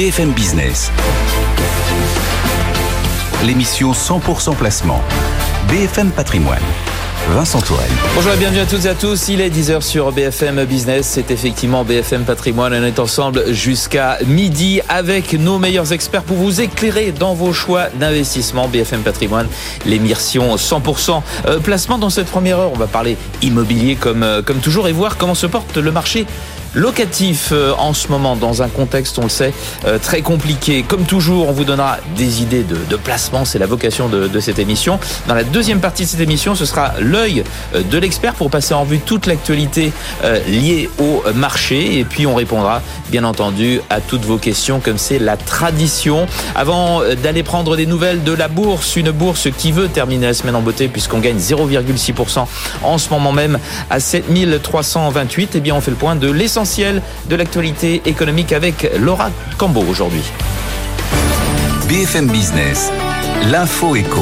BFM Business. L'émission 100% placement. BFM Patrimoine. Vincent Tourelle. Bonjour et bienvenue à toutes et à tous. Il est 10h sur BFM Business. C'est effectivement BFM Patrimoine. On est ensemble jusqu'à midi avec nos meilleurs experts pour vous éclairer dans vos choix d'investissement. BFM Patrimoine, l'émission 100% euh, placement dans cette première heure. On va parler immobilier comme, euh, comme toujours et voir comment se porte le marché locatif euh, en ce moment dans un contexte, on le sait, euh, très compliqué. Comme toujours, on vous donnera des idées de, placement, c'est la vocation de, cette émission. Dans la deuxième partie de cette émission, ce sera l'œil euh, de l'expert pour passer en vue toute l'actualité liée au marché et puis on répondra bien entendu à toutes vos questions comme c'est la tradition. Avant d'aller prendre des nouvelles de la bourse, une bourse qui veut terminer la semaine en beauté puisqu'on gagne 0,6% en ce moment même à 7328, et eh bien on fait le point de l'essentiel de l'actualité économique avec Laura Cambo aujourd'hui. BFM Business, l'info éco.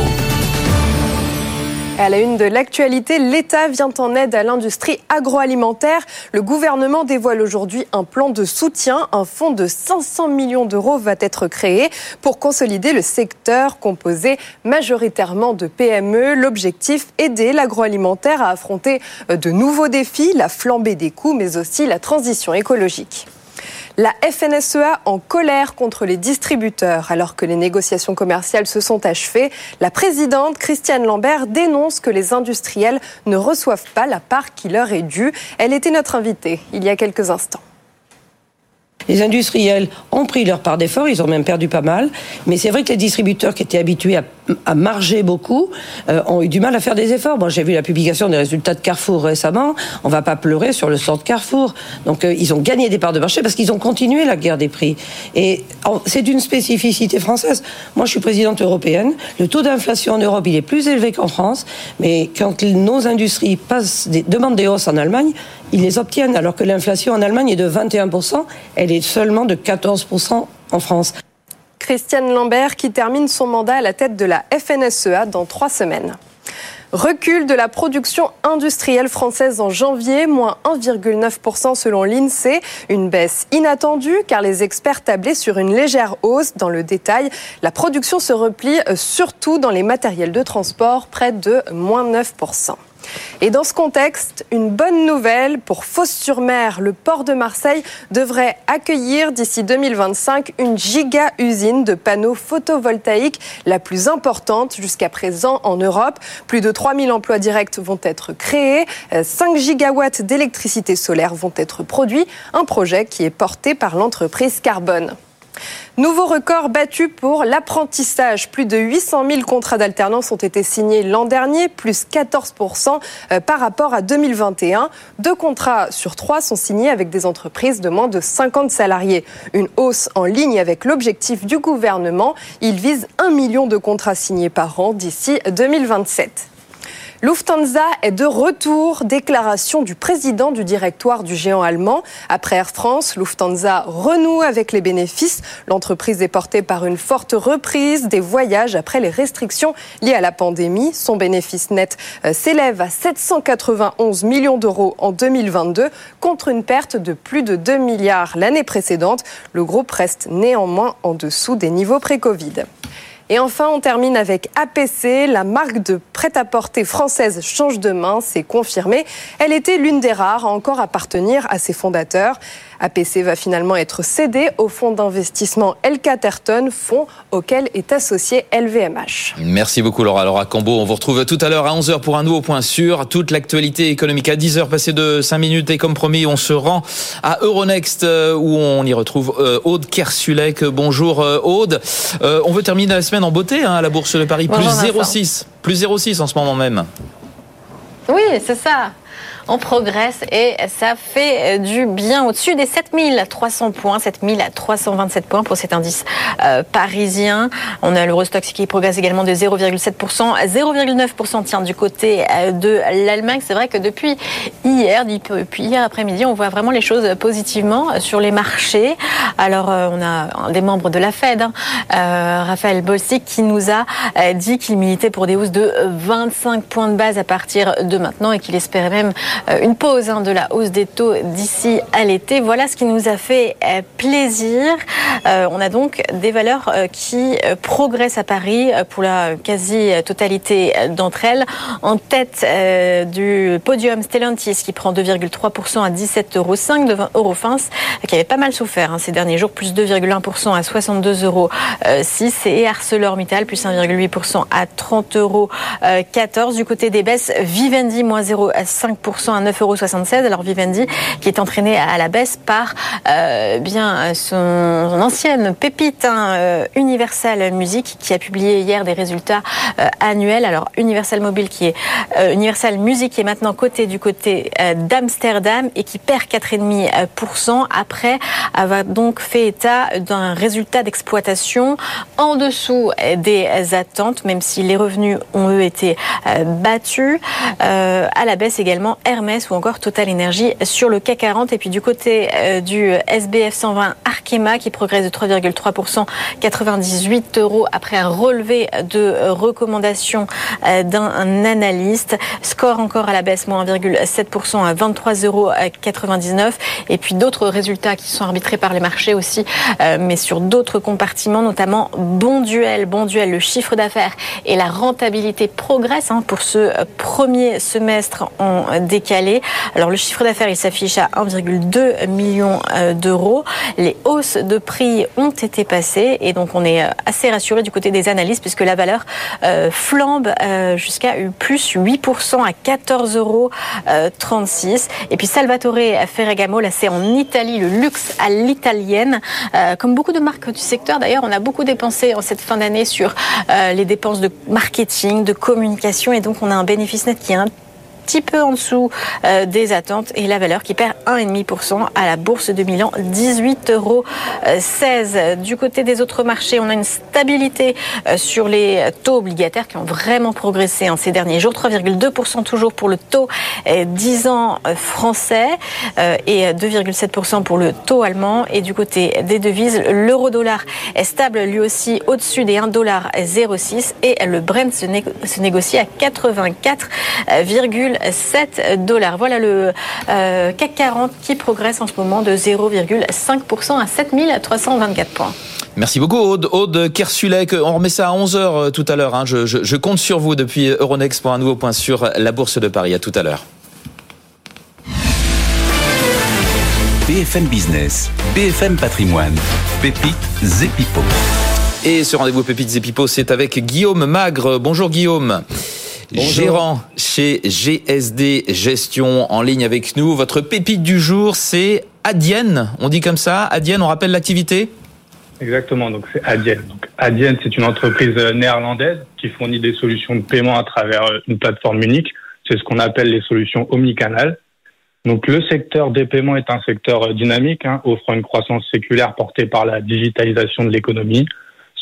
À la une de l'actualité, l'État vient en aide à l'industrie agroalimentaire. Le gouvernement dévoile aujourd'hui un plan de soutien. Un fonds de 500 millions d'euros va être créé pour consolider le secteur composé majoritairement de PME. L'objectif, aider l'agroalimentaire à affronter de nouveaux défis, la flambée des coûts, mais aussi la transition écologique. La FNSEA en colère contre les distributeurs. Alors que les négociations commerciales se sont achevées, la présidente Christiane Lambert dénonce que les industriels ne reçoivent pas la part qui leur est due. Elle était notre invitée il y a quelques instants. Les industriels ont pris leur part d'effort, ils ont même perdu pas mal. Mais c'est vrai que les distributeurs qui étaient habitués à, marger beaucoup euh, ont eu du mal à faire des efforts. Moi, j'ai vu la publication des résultats de Carrefour récemment. On va pas pleurer sur le sort de Carrefour. Donc, euh, ils ont gagné des parts de marché parce qu'ils ont continué la guerre des prix. Et c'est une spécificité française. Moi, je suis présidente européenne. Le taux d'inflation en Europe, il est plus élevé qu'en France. Mais quand nos industries passent des, demandent des hausses en Allemagne, ils les obtiennent, alors que l'inflation en Allemagne est de 21%, elle est seulement de 14% en France. Christiane Lambert qui termine son mandat à la tête de la FNSEA dans trois semaines. Recul de la production industrielle française en janvier, moins 1,9% selon l'INSEE. Une baisse inattendue car les experts tablaient sur une légère hausse. Dans le détail, la production se replie euh, surtout dans les matériels de transport, près de moins 9%. Et dans ce contexte, une bonne nouvelle pour Fos-sur-Mer. Le port de Marseille devrait accueillir d'ici 2025 une giga-usine de panneaux photovoltaïques, la plus importante jusqu'à présent en Europe. Plus de 3000 emplois directs vont être créés, 5 gigawatts d'électricité solaire vont être produits, un projet qui est porté par l'entreprise Carbone. Nouveau record battu pour l'apprentissage. Plus de 800 000 contrats d'alternance ont été signés l'an dernier, plus 14% euh, par rapport à 2021. Deux contrats sur trois sont signés avec des entreprises de moins de 50 salariés. Une hausse en ligne avec l'objectif du gouvernement. Il vise un million de contrats signés par an d'ici 2027. Lufthansa est de retour. Déclaration du président du directoire du géant allemand. Après Air France, Lufthansa renoue avec les bénéfices. L'entreprise est portée par une forte reprise des voyages après les restrictions liées à la pandémie. Son bénéfice net euh, s'élève à 791 millions d'euros en 2022 contre une perte de plus de 2 milliards l'année précédente. Le groupe reste néanmoins en dessous des niveaux pré-Covid. Et enfin, on termine avec APC. La marque de prêt-à-porter française change de main, c'est confirmé. Elle était l'une des rares à encore appartenir à ses fondateurs. APC va finalement être cédé au fonds d'investissement El Caterton, fonds auquel est associé LVMH. Merci beaucoup Laura. Laura Cambo, on vous retrouve tout à l'heure à 11h pour un nouveau point sur toute l'actualité économique. À 10h passé de 5 minutes et comme promis, on se rend à Euronext euh, où on y retrouve euh, Aude Kersulek. Bonjour euh, Aude. On veut terminer la semaine en beauté hein, à la Bourse de Paris, plus 0,6. Plus 0,6 en ce moment même. Oui, c'est ça on progresse et ça fait euh, du bien au-dessus des 7300 points, 7327 points pour cet indice euh, parisien. On a l'Eurostox qui progresse également de 0,7%, 0,9% tient du côté euh, de l'Allemagne. C'est vrai que depuis hier, depuis hier après-midi, on voit vraiment les choses positivement sur les marchés. Alors, on a des membres de la Fed, hein, Raphaël Bolsic, qui nous a dit qu'il militait pour des hausses de 25 points de base à partir de maintenant et qu'il espérait même une pause hein, de la hausse des taux d'ici à l'été. Voilà ce qui nous a fait plaisir. On a donc des valeurs qui progressent à Paris pour la quasi-totalité d'entre elles. En tête du podium Stellantis qui prend 2,3% à 17,05 euros, de Eurofins qui avait pas mal souffert hein, ces derniers jours, plus 2,1% à 62,06 euros et ArcelorMittal plus 1,8% à 30,14 euros. Du côté des baisses, Vivendi moins 0,5% à 9,76 euros. Alors Vivendi qui est entraîné à la baisse par euh, bien son, ancienne pépite hein, euh, Universal Music qui a publié hier des résultats euh, annuels. Alors Universal Mobile qui est Universal Music qui est maintenant coté du côté d'Amsterdam et qui perd 4,5% après avoir donc fait état d'un résultat d'exploitation en dessous des attentes, même si les revenus ont eux été battus. À la baisse également Hermès ou encore Total Energy sur le CAC 40. Et puis du côté euh, du SBF 120 Arkema qui progresse de 3,3%, 98 euros après un relevé de recommandation d'un analyste. Score encore à la baisse, moins 1,7% à 23,99 euros. Et puis d'autres résultats qui sont arbitrés par les marchés aussi, mais sur d'autres compartiments, notamment Bon Duel. Bon Duel, le chiffre d'affaires et la rentabilité progressent hein, pour ce premier semestre en Alors le chiffre d'affaires, il s'affiche à 1,2 million euh, d'euros. Les hausses de prix ont été passées et donc on est euh, assez rassuré du côté des analystes puisque la valeur euh, flambe jusqu'à plus 8% à 14,36 euros. Et puis Salvatore Ferragamo, là c'est en Italie, le luxe à l'italienne. Comme beaucoup de marques du secteur d'ailleurs, on a beaucoup dépensé en cette fin d'année sur les dépenses de marketing, de communication et donc on a un bénéfice net qui est un petit peu en dessous euh, des attentes et la valeur qui perd 1,5% à la bourse de Milan, 18,16 euros. Du côté des autres marchés, on a une stabilité euh, sur les taux obligataires qui ont vraiment progressé en ces derniers jours, 3,2% toujours pour le taux 10 euh, ans français et 2,7% pour le taux allemand. Et du côté des devises, l'euro-dollar est stable lui aussi au-dessus des 1,06$ et le Brent se, négocie à 84, 7 dollars. Voilà le euh, CAC 40 qui progresse en ce moment de 0,5% à 7324 points. Merci beaucoup Aude. Aude Kersulek, on remet ça à 11h euh, tout à l'heure. Hein. Je, je, compte sur vous depuis Euronext pour un nouveau point sur la Bourse de Paris. À tout à l'heure. BFM Business, BFM Patrimoine, Pépites Zepipo. Et ce rendez-vous Pépites Zepipo, c'est avec Guillaume Magre. Bonjour Guillaume gérant chez GSD Gestion en ligne avec nous. Votre pépite du jour, c'est Adyen. On dit comme ça. Adyen, on rappelle l'activité Exactement, donc c'est Adyen. Donc Adyen, c'est une entreprise néerlandaise qui fournit des solutions de paiement à travers une plateforme unique. C'est ce qu'on appelle les solutions omnicanal. Donc le secteur des paiements est un secteur dynamique, hein, offrant une croissance séculaire portée par la digitalisation de l'économie.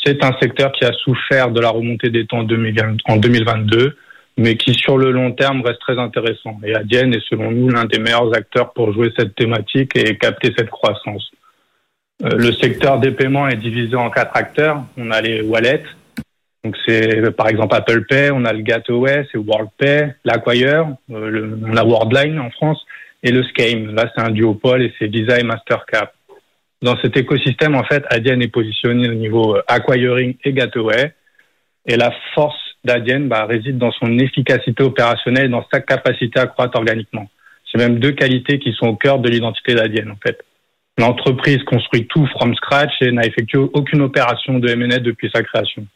C'est un secteur qui a souffert de la remontée des temps en 2022 mais qui sur le long terme reste très intéressant. Et Adyen est selon nous l'un des meilleurs acteurs pour jouer cette thématique et capter cette croissance. Euh, le secteur des paiements est divisé en quatre acteurs. On a les wallets, donc c'est par exemple Apple Pay, on a le Gateway, c'est WorldPay, l'Acquire, euh, on a Worldline en France, et le Scheme. Là, c'est un duopole et c'est Visa et Mastercard. Dans cet écosystème, en fait, Adyen est positionné au niveau euh, acquiring et gateway. Et la force d'Adyen bah, réside dans son efficacité opérationnelle et dans sa capacité à croître organiquement. C'est même deux qualités qui sont au cœur de l'identité d'Adyen, en fait. L'entreprise construit tout from scratch et n'a effectué aucune opération de M&A depuis sa création.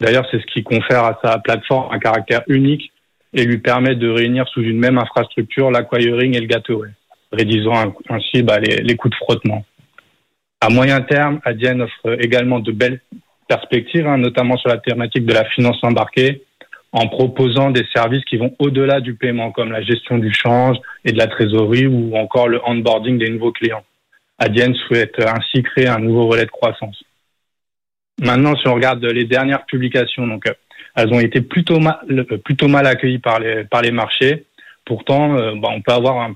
D'ailleurs, c'est ce qui confère à sa plateforme un caractère unique et lui permet de réunir sous une même infrastructure l'acquiring et le gateway, réduisant ainsi bah, les, les coûts de frottement. À moyen terme, Adyen offre également de belles perspectives, hein, notamment sur la thématique de la finance embarquée, en proposant des services qui vont au-delà du paiement, comme la gestion du change et de la trésorerie ou encore le onboarding des nouveaux clients. Adyen souhaite ainsi créer un nouveau relais de croissance. Maintenant, si on regarde les dernières publications, donc elles ont été plutôt mal, plutôt mal accueillies par les, par les marchés. Pourtant, euh, bah, on peut avoir un,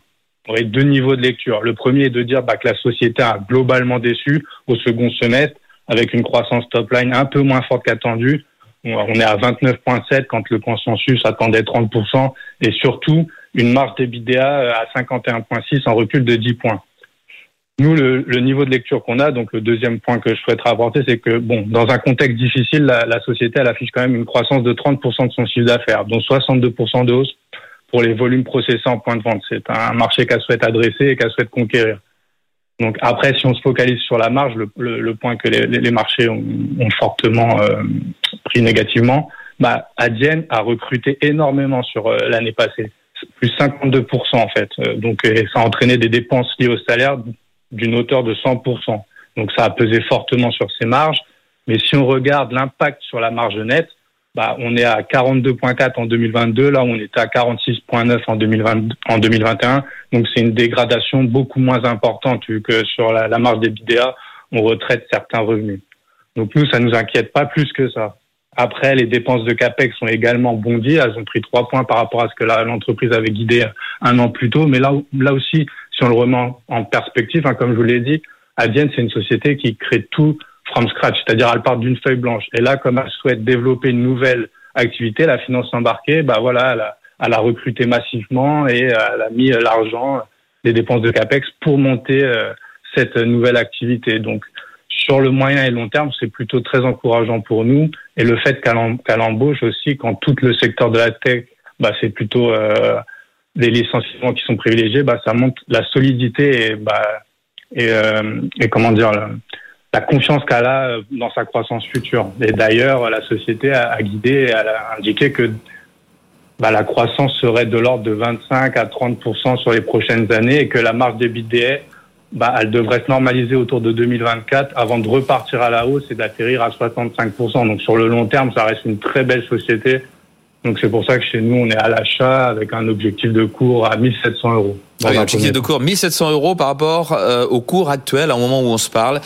deux niveaux de lecture. Le premier est de dire bah, que la société a globalement déçu au second semestre avec une croissance top line un peu moins forte qu'attendue. On est à 29,7 quand le consensus attendait 30%. Et surtout, une marge d'EBITDA à 51,6 en recul de 10 points. Nous, le, niveau de lecture qu'on a, donc le deuxième point que je souhaiterais apporter, c'est que, bon, dans un contexte difficile, la, société, elle affiche quand même une croissance de 30% de son chiffre d'affaires, dont 62% de hausse pour les volumes processés en point de vente. C'est un marché qu'elle souhaite adresser et qu'elle souhaite conquérir. Donc après, si on se focalise sur la marge, le, point que les, marchés ont, fortement euh, pris négativement, bah, Adyen a recruté énormément sur euh, l'année passée, plus 52% en fait. Euh, donc ça a entraîné des dépenses liées au salaire d'une hauteur de 100%. Donc ça a pesé fortement sur ses marges. Mais si on regarde l'impact sur la marge nette, bah, on est à 42,4 en 2022, là on était à 46,9 en, 2020, en 2021. Donc c'est une dégradation beaucoup moins importante vu que sur la, marge des BDA, on retraite certains revenus. Donc nous, ça nous inquiète pas plus que ça. Après, les dépenses de CAPEX sont également bondies. Elles ont pris trois points par rapport à ce que l'entreprise avait guidé un an plus tôt. Mais là, là aussi, si on le remet en perspective, hein, comme je vous l'ai dit, Adyen, c'est une société qui crée tout from scratch, c'est-à-dire elle part d'une feuille blanche. Et là, comme elle souhaite développer une nouvelle activité, la finance embarquée, bah voilà, elle a, elle a recruté massivement et elle a mis l'argent, les dépenses de capex pour monter euh, cette nouvelle activité. Donc, sur le moyen et long terme, c'est plutôt très encourageant pour nous. Et le fait qu'elle embauche aussi, quand tout le secteur de la tech, bah, c'est plutôt euh, licenciements qui sont privilégiés, bah, ça montre la solidité et, bah, et, euh, et comment dire, la confiance qu'elle a euh, dans sa croissance future. Et d'ailleurs, la société a, guidé, elle a indiqué que bah, la croissance serait de l'ordre de 25 à 30 sur les prochaines années et que la marge des bah, elle devrait se normaliser autour de 2024 avant de repartir à la hausse et d'atterrir à 65 Donc sur le long terme, ça reste une très belle société donc c'est pour ça que chez nous, on est à l'achat avec un objectif de cours à 1700 euros. Oui, objectif de cours 1700 euros par rapport euh, au cours actuel, au moment où on se parle.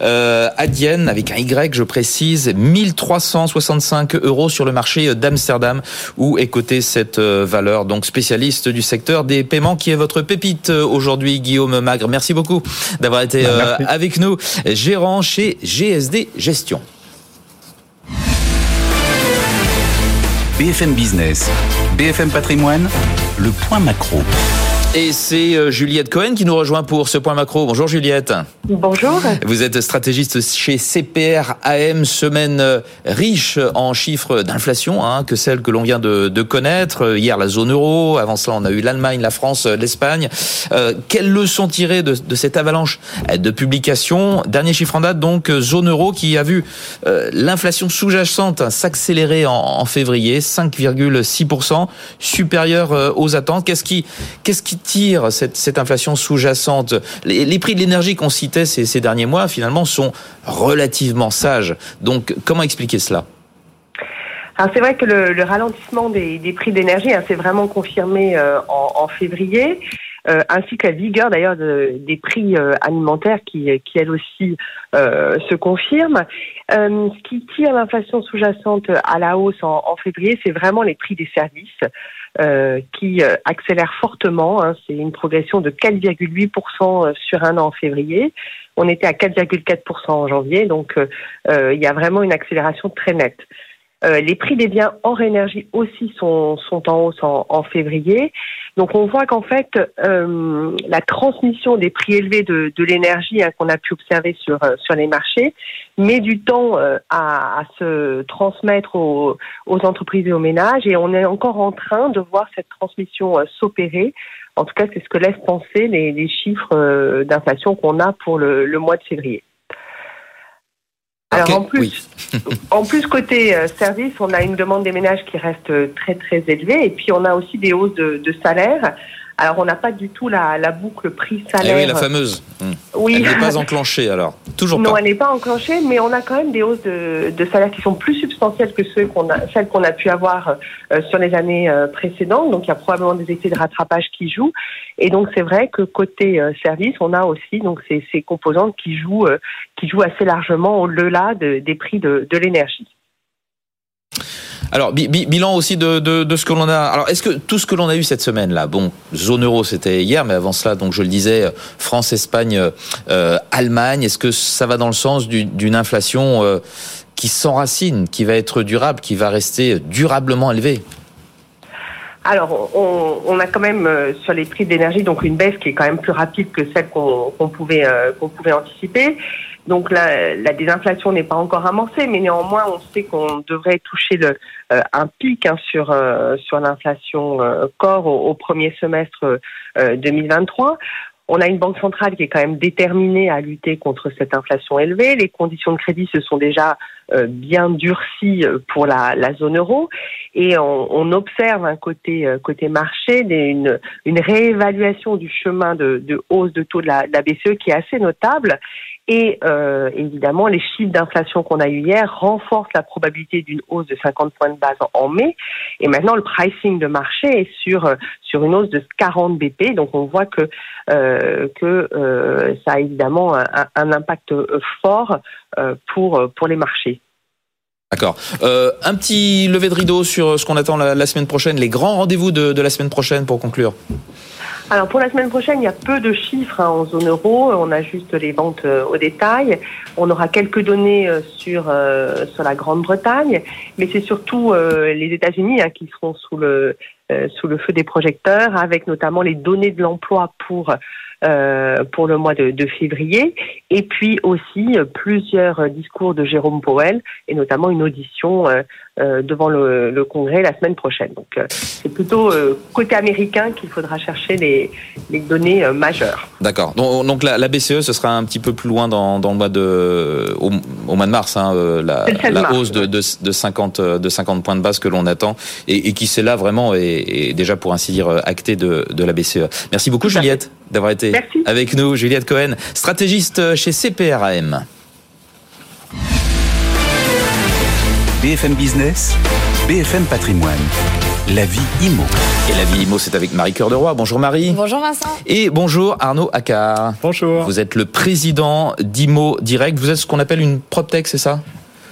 Euh, Adienne, avec un Y, je précise, 1365 euros sur le marché d'Amsterdam, où est cotée cette euh, valeur. Donc spécialiste du secteur des paiements, qui est votre pépite euh, aujourd'hui, Guillaume Magre. Merci beaucoup d'avoir été bah, avec nous, gérant chez GSD Gestion. BFM Business, BFM Patrimoine, le point macro. Et c'est euh, Juliette Cohen qui nous rejoint pour ce point macro. Bonjour Juliette. Bonjour. Vous êtes stratégiste chez CPR AM, semaine euh, riche en chiffres d'inflation hein, que celle que l'on vient de, de, connaître. Hier la zone euro, avant cela on a eu l'Allemagne, la France, l'Espagne. Euh, quelles leçons tirer de, de, cette avalanche de publications Dernier chiffre en date donc zone euro qui a vu euh, l'inflation sous-jacente s'accélérer en, en, février, 5,6%, supérieure aux attentes. Qu'est-ce qui, qu'est-ce qui tire cette, inflation sous-jacente les, prix de l'énergie qu'on citait ces, derniers mois, finalement, sont relativement sages. Donc, comment expliquer cela? Alors c'est vrai que le, ralentissement des, prix d'énergie hein, s'est vraiment confirmé euh, en, février, euh, ainsi que la vigueur d'ailleurs des prix euh, alimentaires qui, qui elle aussi se confirme. ce qui tire l'inflation sous-jacente à la hausse en février, c'est vraiment les prix des services. Euh, qui euh, accélère fortement. Hein. C'est une progression de 4,8% euh, sur un an en février. On était à 4,4% en janvier, donc il y a vraiment une accélération très nette. Euh, les prix des biens hors énergie aussi sont, sont en hausse en, en février. Donc on voit qu'en fait, euh, la transmission des prix élevés de, de l'énergie hein, qu'on a pu observer sur, euh, sur les marchés met du temps à, à, se transmettre aux, entreprises et aux ménages et on est encore en train de voir cette transmission s'opérer. En tout cas, c'est ce que laissent penser les, chiffres d'inflation qu'on a pour le mois de février. Alors en plus, en plus côté euh, service, on a une demande des ménages qui reste euh, très très élevée et puis on a aussi des hausses de, de salaire. Alors, on n'a pas du tout la, la boucle prix-salaire. Eh oui, la fameuse. Hmm. Oui. Elle n'est pas enclenchée, alors. Toujours non, pas. Non, elle n'est pas enclenchée, mais on a quand même des hausses de, de salaire qui sont plus substantielles que ceux qu'on a, celles qu'on a pu avoir euh, sur les années euh, précédentes. Donc, il y a probablement des effets de rattrapage qui jouent. Et donc, c'est vrai que côté euh, service, on a aussi donc ces, ces composantes qui jouent, qui jouent assez largement au-delà de, des prix de, de l'énergie. Alors bilan aussi de, de, ce que l'on a. Alors est-ce que tout ce que l'on a eu cette semaine là, bon, zone euro c'était hier, mais avant cela, donc je le disais, France, Espagne, euh, Allemagne, est-ce que ça va dans le sens d'une inflation euh, qui s'enracine, qui va être durable, qui va rester durablement élevée? Alors, on, a quand même sur les prix d'énergie donc une baisse qui est quand même plus rapide que celle qu'on pouvait qu'on pouvait anticiper. Donc la, la désinflation n'est pas encore amorcée, mais néanmoins on sait qu'on devrait toucher le, un pic hein, sur sur l'inflation corps au, au, premier semestre 2023. On a une banque centrale qui est quand même déterminée à lutter contre cette inflation élevée. Les conditions de crédit se sont déjà euh, bien durcies euh, pour la, zone euro et on, observe un côté euh, côté marché une, une réévaluation du chemin de, hausse de taux de la, de la BCE qui est assez notable et euh, évidemment, les chiffres d'inflation qu'on a eu hier renforcent la probabilité d'une hausse de 50 points de base en mai. Et maintenant, le pricing de marché est sur euh, sur une hausse de 40 BP. Donc, on voit que euh, que euh, ça a évidemment un, un impact fort euh, pour pour les marchés. D'accord. Un petit lever de rideau sur ce qu'on attend la, la, semaine prochaine, les grands rendez-vous de, de la semaine prochaine pour conclure. Alors pour la semaine prochaine, il y a peu de chiffres hein, en zone euro. On a juste les ventes euh, au détail. On aura quelques données euh, sur euh, sur la Grande-Bretagne, mais c'est surtout les États-Unis hein, qui seront sous le sous le feu des projecteurs, avec notamment les données de l'emploi pour euh, pour le mois de, de, février, et puis aussi euh, plusieurs discours de Jérôme Powell, et notamment une audition euh, euh devant le, le, Congrès la semaine prochaine. Donc c'est plutôt côté américain qu'il faudra chercher les, les données majeures. D'accord. Donc, donc la, la, BCE, ce sera un petit peu plus loin dans, dans le mois de au, au mois de mars, hein, la, la hausse de, de, de, 50 de 50 points de base que l'on attend et, et qui c'est là vraiment et, déjà pour ainsi dire acté de, de la BCE. Merci beaucoup Juliette d'avoir été avec nous, Juliette Cohen, stratégiste chez CPRAM. BFM Business, BFM Patrimoine. La vie IMO. Et la vie IMO, c'est avec Marie Cœur de Roi. Bonjour Marie. Bonjour Vincent. Et bonjour Arnaud Accard. Bonjour. Vous êtes le président d'IMO Direct. Vous êtes ce qu'on appelle une PropTech, c'est ça?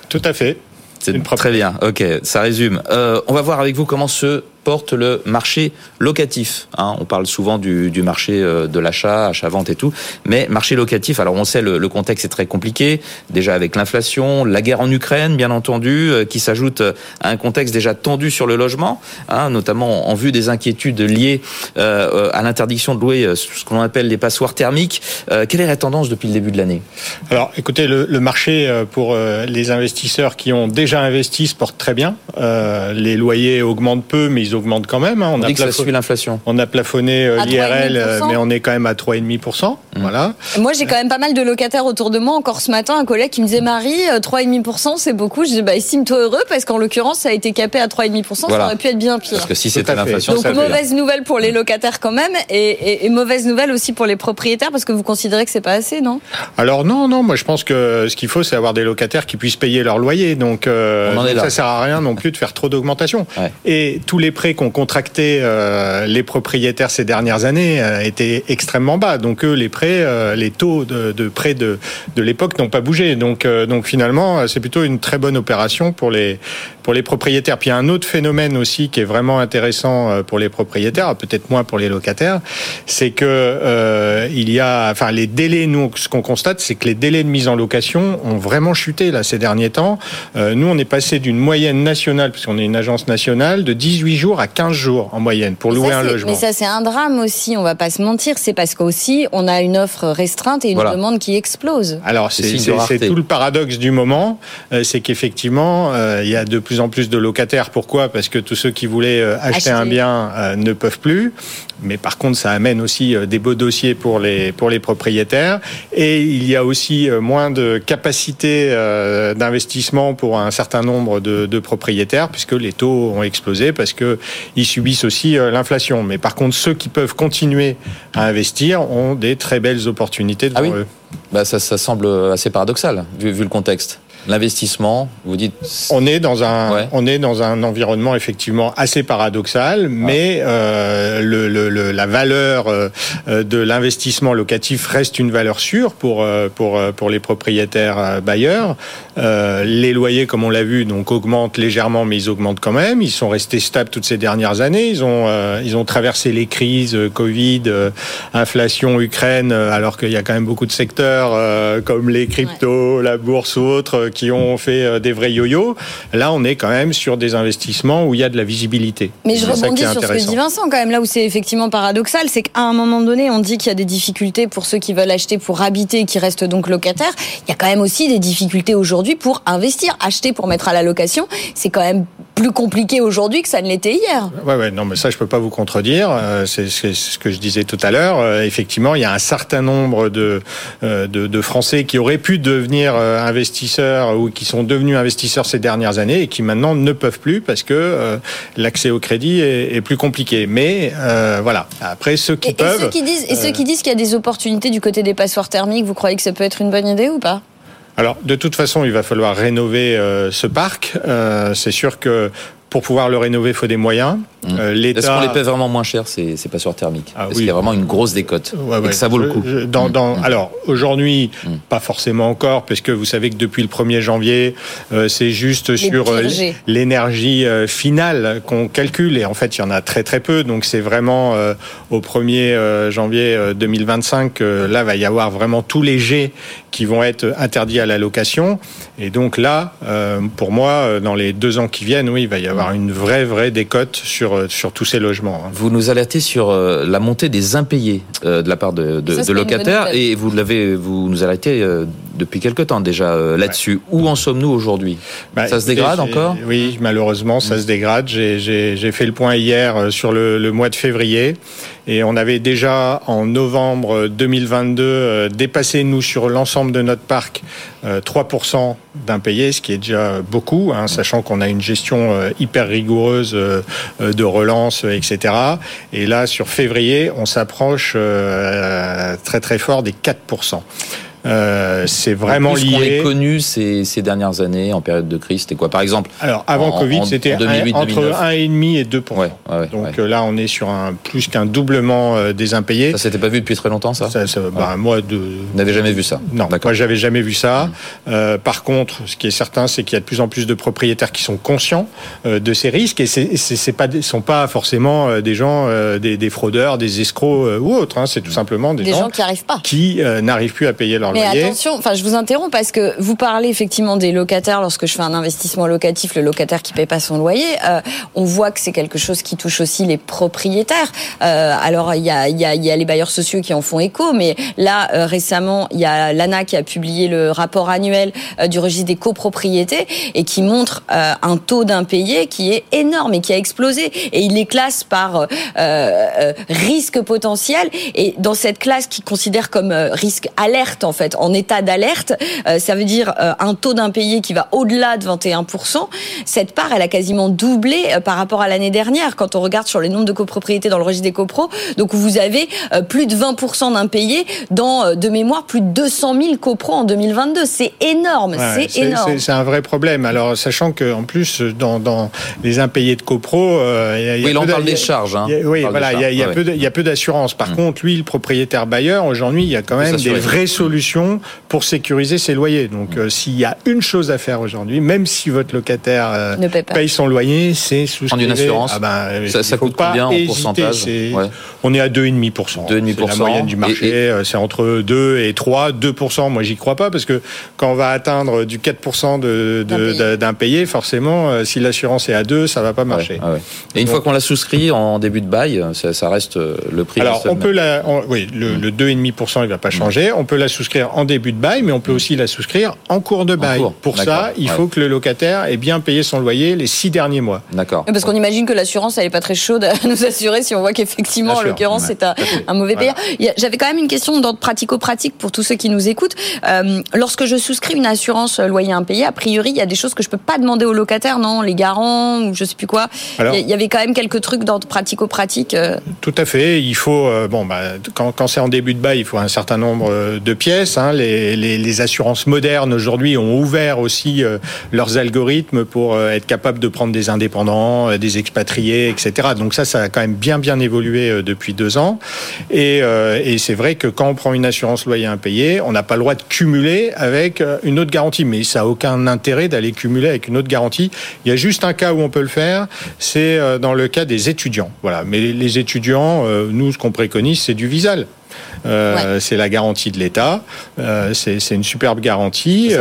Tout à fait. C'est très bien. Ok, ça résume. Euh, on va voir avec vous comment se porte le marché locatif. Hein. on parle souvent du, du marché euh, de l'achat, achat-vente et tout, mais marché locatif. Alors on sait le, le contexte est très compliqué, déjà avec l'inflation, la guerre en Ukraine, bien entendu, euh, qui s'ajoute à un contexte déjà tendu sur le logement, hein, notamment en vue des inquiétudes liées euh, à l'interdiction de louer ce qu'on appelle les passoires thermiques. quelle est la tendance depuis le début de l'année? Alors, écoutez, le, le, marché pour les investisseurs qui ont déjà investi se porte très bien. les loyers augmentent peu, mais ils augmente quand même. Hein. On, a plafonné l'inflation. On a plafonné euh, l'IRL, euh, mais on est quand même à 3,5%. Mmh. Voilà. Moi, j'ai quand même pas mal de locataires autour de moi. Encore ce matin, un collègue qui me disait Marie, 3,5%, euh, c'est beaucoup. Je dis bah, estime-toi heureux parce qu'en l'occurrence, ça a été capé à 3,5%. Ça aurait pu être bien pire. Parce que si c'était l'inflation, Donc mauvaise nouvelle pour les locataires quand même, et, et, mauvaise nouvelle aussi pour les propriétaires parce que vous considérez que c'est pas assez, non? Alors non, non. Moi, je pense que ce qu'il faut, c'est avoir des locataires qui puissent payer leur loyer. Donc, ça sert à rien non plus de faire trop d'augmentation. Et tous les prêts qu'on contractait euh, les propriétaires ces dernières années euh, étaient extrêmement bas. Donc eux, les prêts, euh, les taux de, de prêts de, de l'époque n'ont pas bougé. Donc, donc finalement, c'est plutôt une très bonne opération pour les pour les propriétaires. Puis il y a un autre phénomène aussi qui est vraiment intéressant pour les propriétaires, peut-être moins pour les locataires, c'est que il y a, enfin les délais. Nous, ce qu'on constate, c'est que les délais de mise en location ont vraiment chuté là ces derniers temps. nous, on est passé d'une moyenne nationale, puisqu'on est une agence nationale, de 18 jours à 15 jours en moyenne pour louer un logement. Mais ça, c'est un drame aussi, on va pas se mentir. C'est parce qu'aussi, on a une offre restreinte et une demande qui explose. Alors, c'est tout le paradoxe du moment. Euh, c'est qu'effectivement, euh, il y a de plus en plus de locataires. Pourquoi? Parce que tous ceux qui voulaient euh, acheter, un bien ne peuvent plus. Mais par contre, ça amène aussi des beaux dossiers pour les, pour les propriétaires. Et il y a aussi moins de capacité d'investissement pour un certain nombre de, de propriétaires, puisque les taux ont explosé, parce qu'ils subissent aussi euh, l'inflation. Mais par contre, ceux qui peuvent continuer à investir ont des très belles opportunités devant ah eux. Bah ça, ça semble assez paradoxal, vu, vu le contexte l'investissement, vous dites On est dans un on est dans un environnement effectivement assez paradoxal, mais euh, le, le, la valeur euh, de l'investissement locatif reste une valeur sûre pour pour pour les propriétaires bailleurs. Euh, les loyers, comme on l'a vu, donc augmentent légèrement, mais ils augmentent quand même. Ils sont restés stables toutes ces dernières années. Ils ont ils ont traversé les crises Covid, inflation, Ukraine, alors qu'il y a quand même beaucoup de secteurs comme les cryptos, la bourse ou autres qui ont fait des vrais yo-yo. Là, on est quand même sur des investissements où il y a de la visibilité. Mais je rebondis sur ce que dit Vincent quand même. Là où c'est effectivement paradoxal, c'est qu'à un moment donné, on dit qu'il y a des difficultés pour ceux qui veulent acheter pour habiter et qui restent donc locataires. Il y a quand même aussi des difficultés aujourd'hui pour investir, acheter pour mettre à la location. C'est quand même plus compliqué aujourd'hui que ça ne l'était hier. Ouais, ouais, non, mais ça, je peux pas vous contredire. Euh, c'est ce que je disais tout à l'heure. Euh, effectivement, il y a un certain nombre de, euh, de, de Français qui auraient pu devenir investisseurs ou qui sont devenus investisseurs ces dernières années et qui maintenant ne peuvent plus parce que l'accès au crédit est, est, plus compliqué. Mais voilà. Après, ceux qui peuvent. Et ceux qui disent, et ceux qui disent qu'il y a des opportunités du côté des passoires thermiques, vous croyez que ça peut être une bonne idée ou pas? Alors, de toute façon, il va falloir rénover euh, ce parc. Euh, c'est sûr que pour pouvoir le rénover, il faut des moyens. Mmh. Euh, Est-ce qu'on les paie vraiment moins cher ces, ces passeurs thermiques ah, Est-ce qu'il y a vraiment une grosse décote et que ça vaut le coup dans, dans, mmh. Alors, aujourd'hui, mmh. pas forcément encore, parce que vous savez que depuis le 1er janvier, euh, c'est juste sur euh, l'énergie euh, finale qu'on calcule. Et en fait, il y en a très très peu. Donc, c'est vraiment au 1er janvier 2025 que là, va y avoir vraiment tous les jets qui vont être interdits à la location. Et donc là, pour moi, dans les deux ans qui viennent, oui, il va y avoir une vraie, vraie décote sur, euh, sur tous ces logements. Hein. Vous nous alertez sur euh, la montée des impayés euh, de la part de, de, locataires et vous l'avez, vous nous alertez depuis quelque temps déjà là-dessus. Où en sommes-nous aujourd'hui? Bah, Ça se dégrade encore? Oui, malheureusement, ça se dégrade. J'ai fait le point hier sur le, le mois de février. Et on avait déjà en novembre 2022 dépassé, nous, sur l'ensemble de notre parc, 3% d'impayés, ce qui est déjà beaucoup, hein, sachant qu'on a une gestion hyper rigoureuse euh, de relance, etc. Et là, sur février, on s'approche euh, très très fort des 4%. Euh, c'est vraiment lié. On est connu ces, ces, dernières années en période de crise, c'était quoi Par exemple Alors avant Covid, c'était entre 1,5 et 2 ouais, ouais, Donc euh, là, on est sur un plus qu'un doublement euh, des impayés. Ça s'était pas vu depuis très longtemps, ça, ça, ça bah, Moi, de... vous n'avez jamais vu ça Non, moi j'avais jamais vu ça. Mmh. Euh, par contre, ce qui est certain, c'est qu'il y a de plus en plus de propriétaires qui sont conscients euh, de ces risques et c'est, c'est pas sont pas forcément des gens, des, des, fraudeurs, des escrocs ou autres. Hein, c'est tout simplement des, des gens, qui n'arrivent pas, qui n'arrivent plus à payer leur mais attention, enfin, je vous interromps parce que vous parlez effectivement des locataires. Lorsque je fais un investissement locatif, le locataire qui paye pas son loyer, euh, on voit que c'est quelque chose qui touche aussi les propriétaires. Euh, alors, il y a, y, a, y a, les bailleurs sociaux qui en font écho, mais là, euh, récemment, il y a l'ANA qui a publié le rapport annuel euh, du registre des copropriétés et qui montre euh, un taux d'impayé qui est énorme et qui a explosé. Et il les classe par risque potentiel. Et dans cette classe qui considère comme risque alerte, en fait, en état d'alerte, euh, ça veut dire euh, un taux d'impayé qui va au-delà de 21%. Cette part, elle a quasiment doublé euh, par rapport à l'année dernière quand on regarde sur les nombres de copropriétés dans le registre des copros. Donc vous avez plus de 20% d'impayés dans, de mémoire, plus de 200 000 copros en 2022. C'est énorme, c'est énorme. C'est un vrai problème. Alors sachant qu'en plus, dans, dans, les impayés de copros, il y a, oui, là on parle des charges. Hein. oui, voilà, il y a, peu il y a peu d'assurance. Par mmh. contre, lui, le propriétaire bailleur, aujourd'hui, il y a quand même des vraies solutions pour sécuriser ses loyers. Donc, euh, s'il y a une chose à faire aujourd'hui, même si votre locataire euh, paye, son loyer, c'est souscrire. une assurance. Ah ben, ça, ça coûte pas combien en pourcentage On est à 2,5%. 2,5%. C'est la moyenne du marché. Euh, c'est entre 2 et 3. 2%, moi, j'y crois pas parce que quand on va atteindre du 4% d'impayé, de, forcément, si l'assurance est à 2, ça va pas marcher. Et une fois qu'on l'a souscrit en début de bail, ça, reste le prix. Alors, on peut la, oui, le, le 2,5%, il va pas changer. On peut la souscrire en début de bail, mais on peut aussi la souscrire en cours de bail. Pour ça, il faut que le locataire ait bien payé son loyer les six derniers mois. D'accord. Parce qu'on imagine que l'assurance, elle n'est pas très chaude à nous assurer si on voit qu'effectivement, en l'occurrence, c'est un, mauvais payeur. J'avais quand même une question d'ordre pratico-pratique pour tous ceux qui nous écoutent. Euh, lorsque je souscris une assurance loyer impayé, a priori, il y a des choses que je peux pas demander au locataire, non? Les garants ou je sais plus quoi. il y avait quand même quelques trucs d'ordre pratico-pratique. Euh. Tout à fait. Il faut, euh, bon, bah, quand, quand c'est en début de bail, il faut un certain nombre de pièces. Hein, les, assurances modernes aujourd'hui ont ouvert aussi euh, leurs algorithmes pour euh, être capables de prendre des indépendants, euh, des expatriés, etc. Donc ça, ça a quand même bien bien évolué depuis deux ans. Et, et c'est vrai que quand on prend une assurance loyer impayé, on n'a pas le droit de cumuler avec une autre garantie. Mais ça n'a aucun intérêt d'aller cumuler avec une autre garantie. Il y a juste un cas où on peut le faire, c'est dans le cas des étudiants. Voilà. Mais les étudiants, nous, ce qu'on préconise, c'est du visal. C'est la garantie de l'État. c'est une superbe garantie.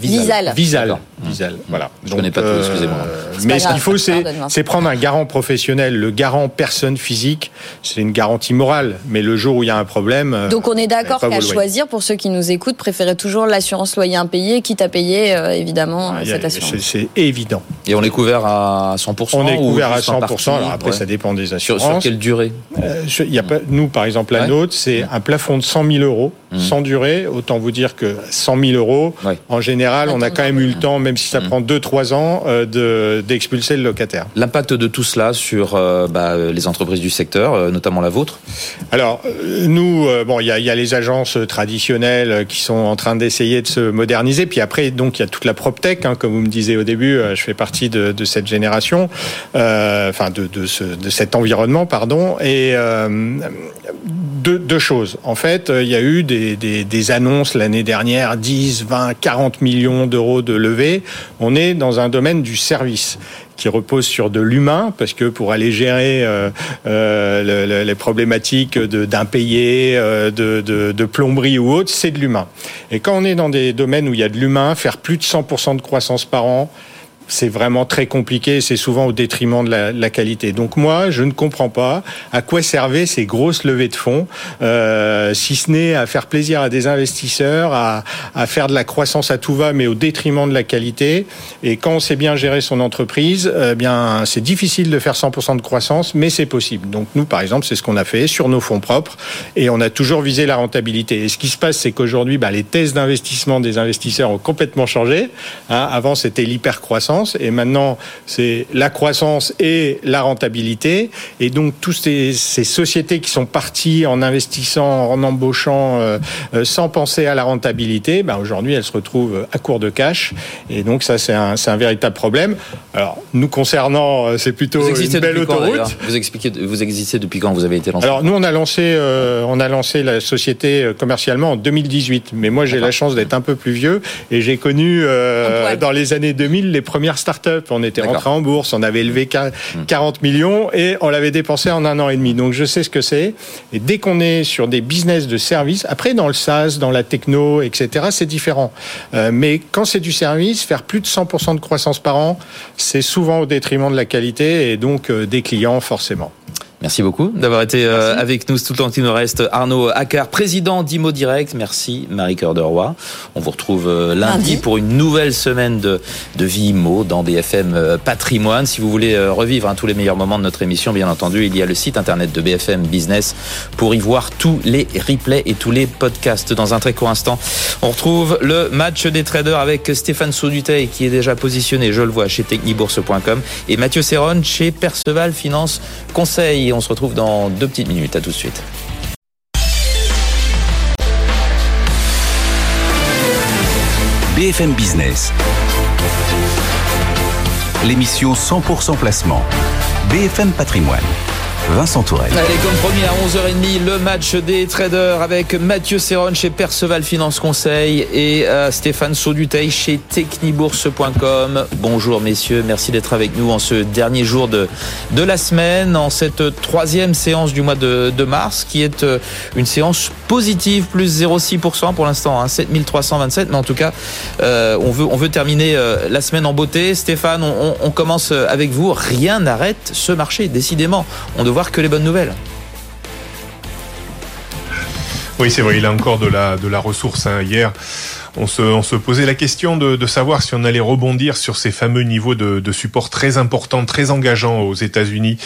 Visal. Visal. Visal. Voilà. Je connais pas tout, excusez-moi. mais ce qu'il faut, c'est prendre un garant professionnel. Le garant personne physique, c'est une garantie morale. Mais le jour où il y a un problème. Donc on est d'accord qu'à choisir, pour ceux qui nous écoutent, préférez toujours l'assurance loyer impayé, quitte à payer, évidemment, ah, cette assurance. C'est évident. Et on est couvert à 100% On est couvert à 100%. alors après, ça dépend des assurances. Sur, quelle durée euh, y a pas, Nous, par exemple, la nôtre, c'est un plafond de 100 000 euros, mmh. sans durée. Autant vous dire que 100 000 euros, en général, on a quand même eu le temps, même si ça mmh. prend 2-3 ans, euh, d'expulser le locataire. L'impact de tout cela sur euh, bah, les entreprises du secteur, notamment la vôtre? Alors, nous, bon, il y a, y a, les agences traditionnelles qui sont en train d'essayer de se moderniser. Puis après, donc, il y a toute la PropTech, hein, comme vous me disiez au début, je fais partie de, de cette génération, euh, enfin de, de, ce, de, cet environnement, pardon. Et euh, deux, deux, choses. En fait, il y a eu des, des, annonces l'année dernière, 10, 20, 40 millions d'euros de levée. On est dans un domaine du service qui repose sur de l'humain, parce que pour aller gérer euh, euh, les problématiques d'impayés, euh, de, de, de, plomberie ou autre, c'est de l'humain. Et quand on est dans des domaines où il y a de l'humain, faire plus de 100% de croissance par an, c'est vraiment très compliqué c'est souvent au détriment de la, qualité. Donc moi, je ne comprends pas à quoi servaient ces grosses levées de fonds, euh, si ce n'est à faire plaisir à des investisseurs, à, faire de la croissance à tout va, mais au détriment de la qualité. Et quand on sait bien gérer son entreprise, eh bien c'est difficile de faire 100% de croissance, mais c'est possible. Donc nous, par exemple, c'est ce qu'on a fait sur nos fonds propres, et on a toujours visé la rentabilité. Et ce qui se passe, c'est qu'aujourd'hui, bah, les thèses d'investissement des investisseurs ont complètement changé. Hein, avant, c'était l'hyper croissance et maintenant c'est la croissance et la rentabilité. Et donc toutes ces, sociétés qui sont parties en investissant, en embauchant, euh, euh, sans penser à la rentabilité, ben aujourd'hui elles se retrouvent à court de cash. Et donc ça c'est un, un, véritable problème. Alors nous concernant, euh, c'est plutôt une belle autoroute. vous expliquez, vous existez depuis quand vous avez été lancé Alors nous on a lancé, on a lancé la société commercialement en 2018. Mais moi j'ai la chance d'être un peu plus vieux et j'ai connu dans les années 2000 les premiers start-up. On était rentré en bourse, on avait élevé 40 millions et on l'avait dépensé en un an et demi. Donc je sais ce que c'est. Et dès qu'on est sur des business de service, après dans le SaaS, dans la techno, etc., c'est différent. Euh, mais quand c'est du service, faire plus de 100% de croissance par an, c'est souvent au détriment de la qualité et donc euh, des clients forcément. Merci beaucoup d'avoir été euh, avec nous tout le temps qu'il nous reste. Arnaud Accard, président d'Imo Direct. Merci Marie-Cœur de Roy. On vous retrouve euh, lundi, pour une nouvelle semaine de, de vie IMO dans BFM euh, Patrimoine. Si vous voulez revivre hein, tous les meilleurs moments de notre émission, bien entendu, il y a le site internet de BFM Business pour y voir tous les replays et tous les podcasts. Dans un très court instant, on retrouve le match des traders avec Stéphane Sauduteil qui est déjà positionné, je le vois, chez technibourse.com et Mathieu Serron chez Perceval Finance Conseil on se retrouve dans deux petites minutes. À tout de suite. BFM Business. L'émission 100% placement. BFM Patrimoine. Vincent Tourelle. Allez, comme promis à 11h30, le match des traders avec Mathieu Serron chez Perceval Finance Conseil et euh, Stéphane Sauduteil chez technibourse.com. Bonjour messieurs, merci d'être avec nous en ce dernier jour de, de la semaine, en cette troisième séance du mois de, mars, qui est euh, une séance positive, plus 0,6% pour l'instant, hein, 7327, mais en tout cas, euh, on, veut, on veut terminer la semaine en beauté. Stéphane, on, on commence avec vous. Rien n'arrête ce marché, décidément. On voir que les bonnes nouvelles. Oui, c'est vrai, il a encore de la, de la ressource. Hein. Hier, on se, posait la question de, savoir si on allait rebondir sur ces fameux niveaux de, support très importants, très engageants aux États-Unis,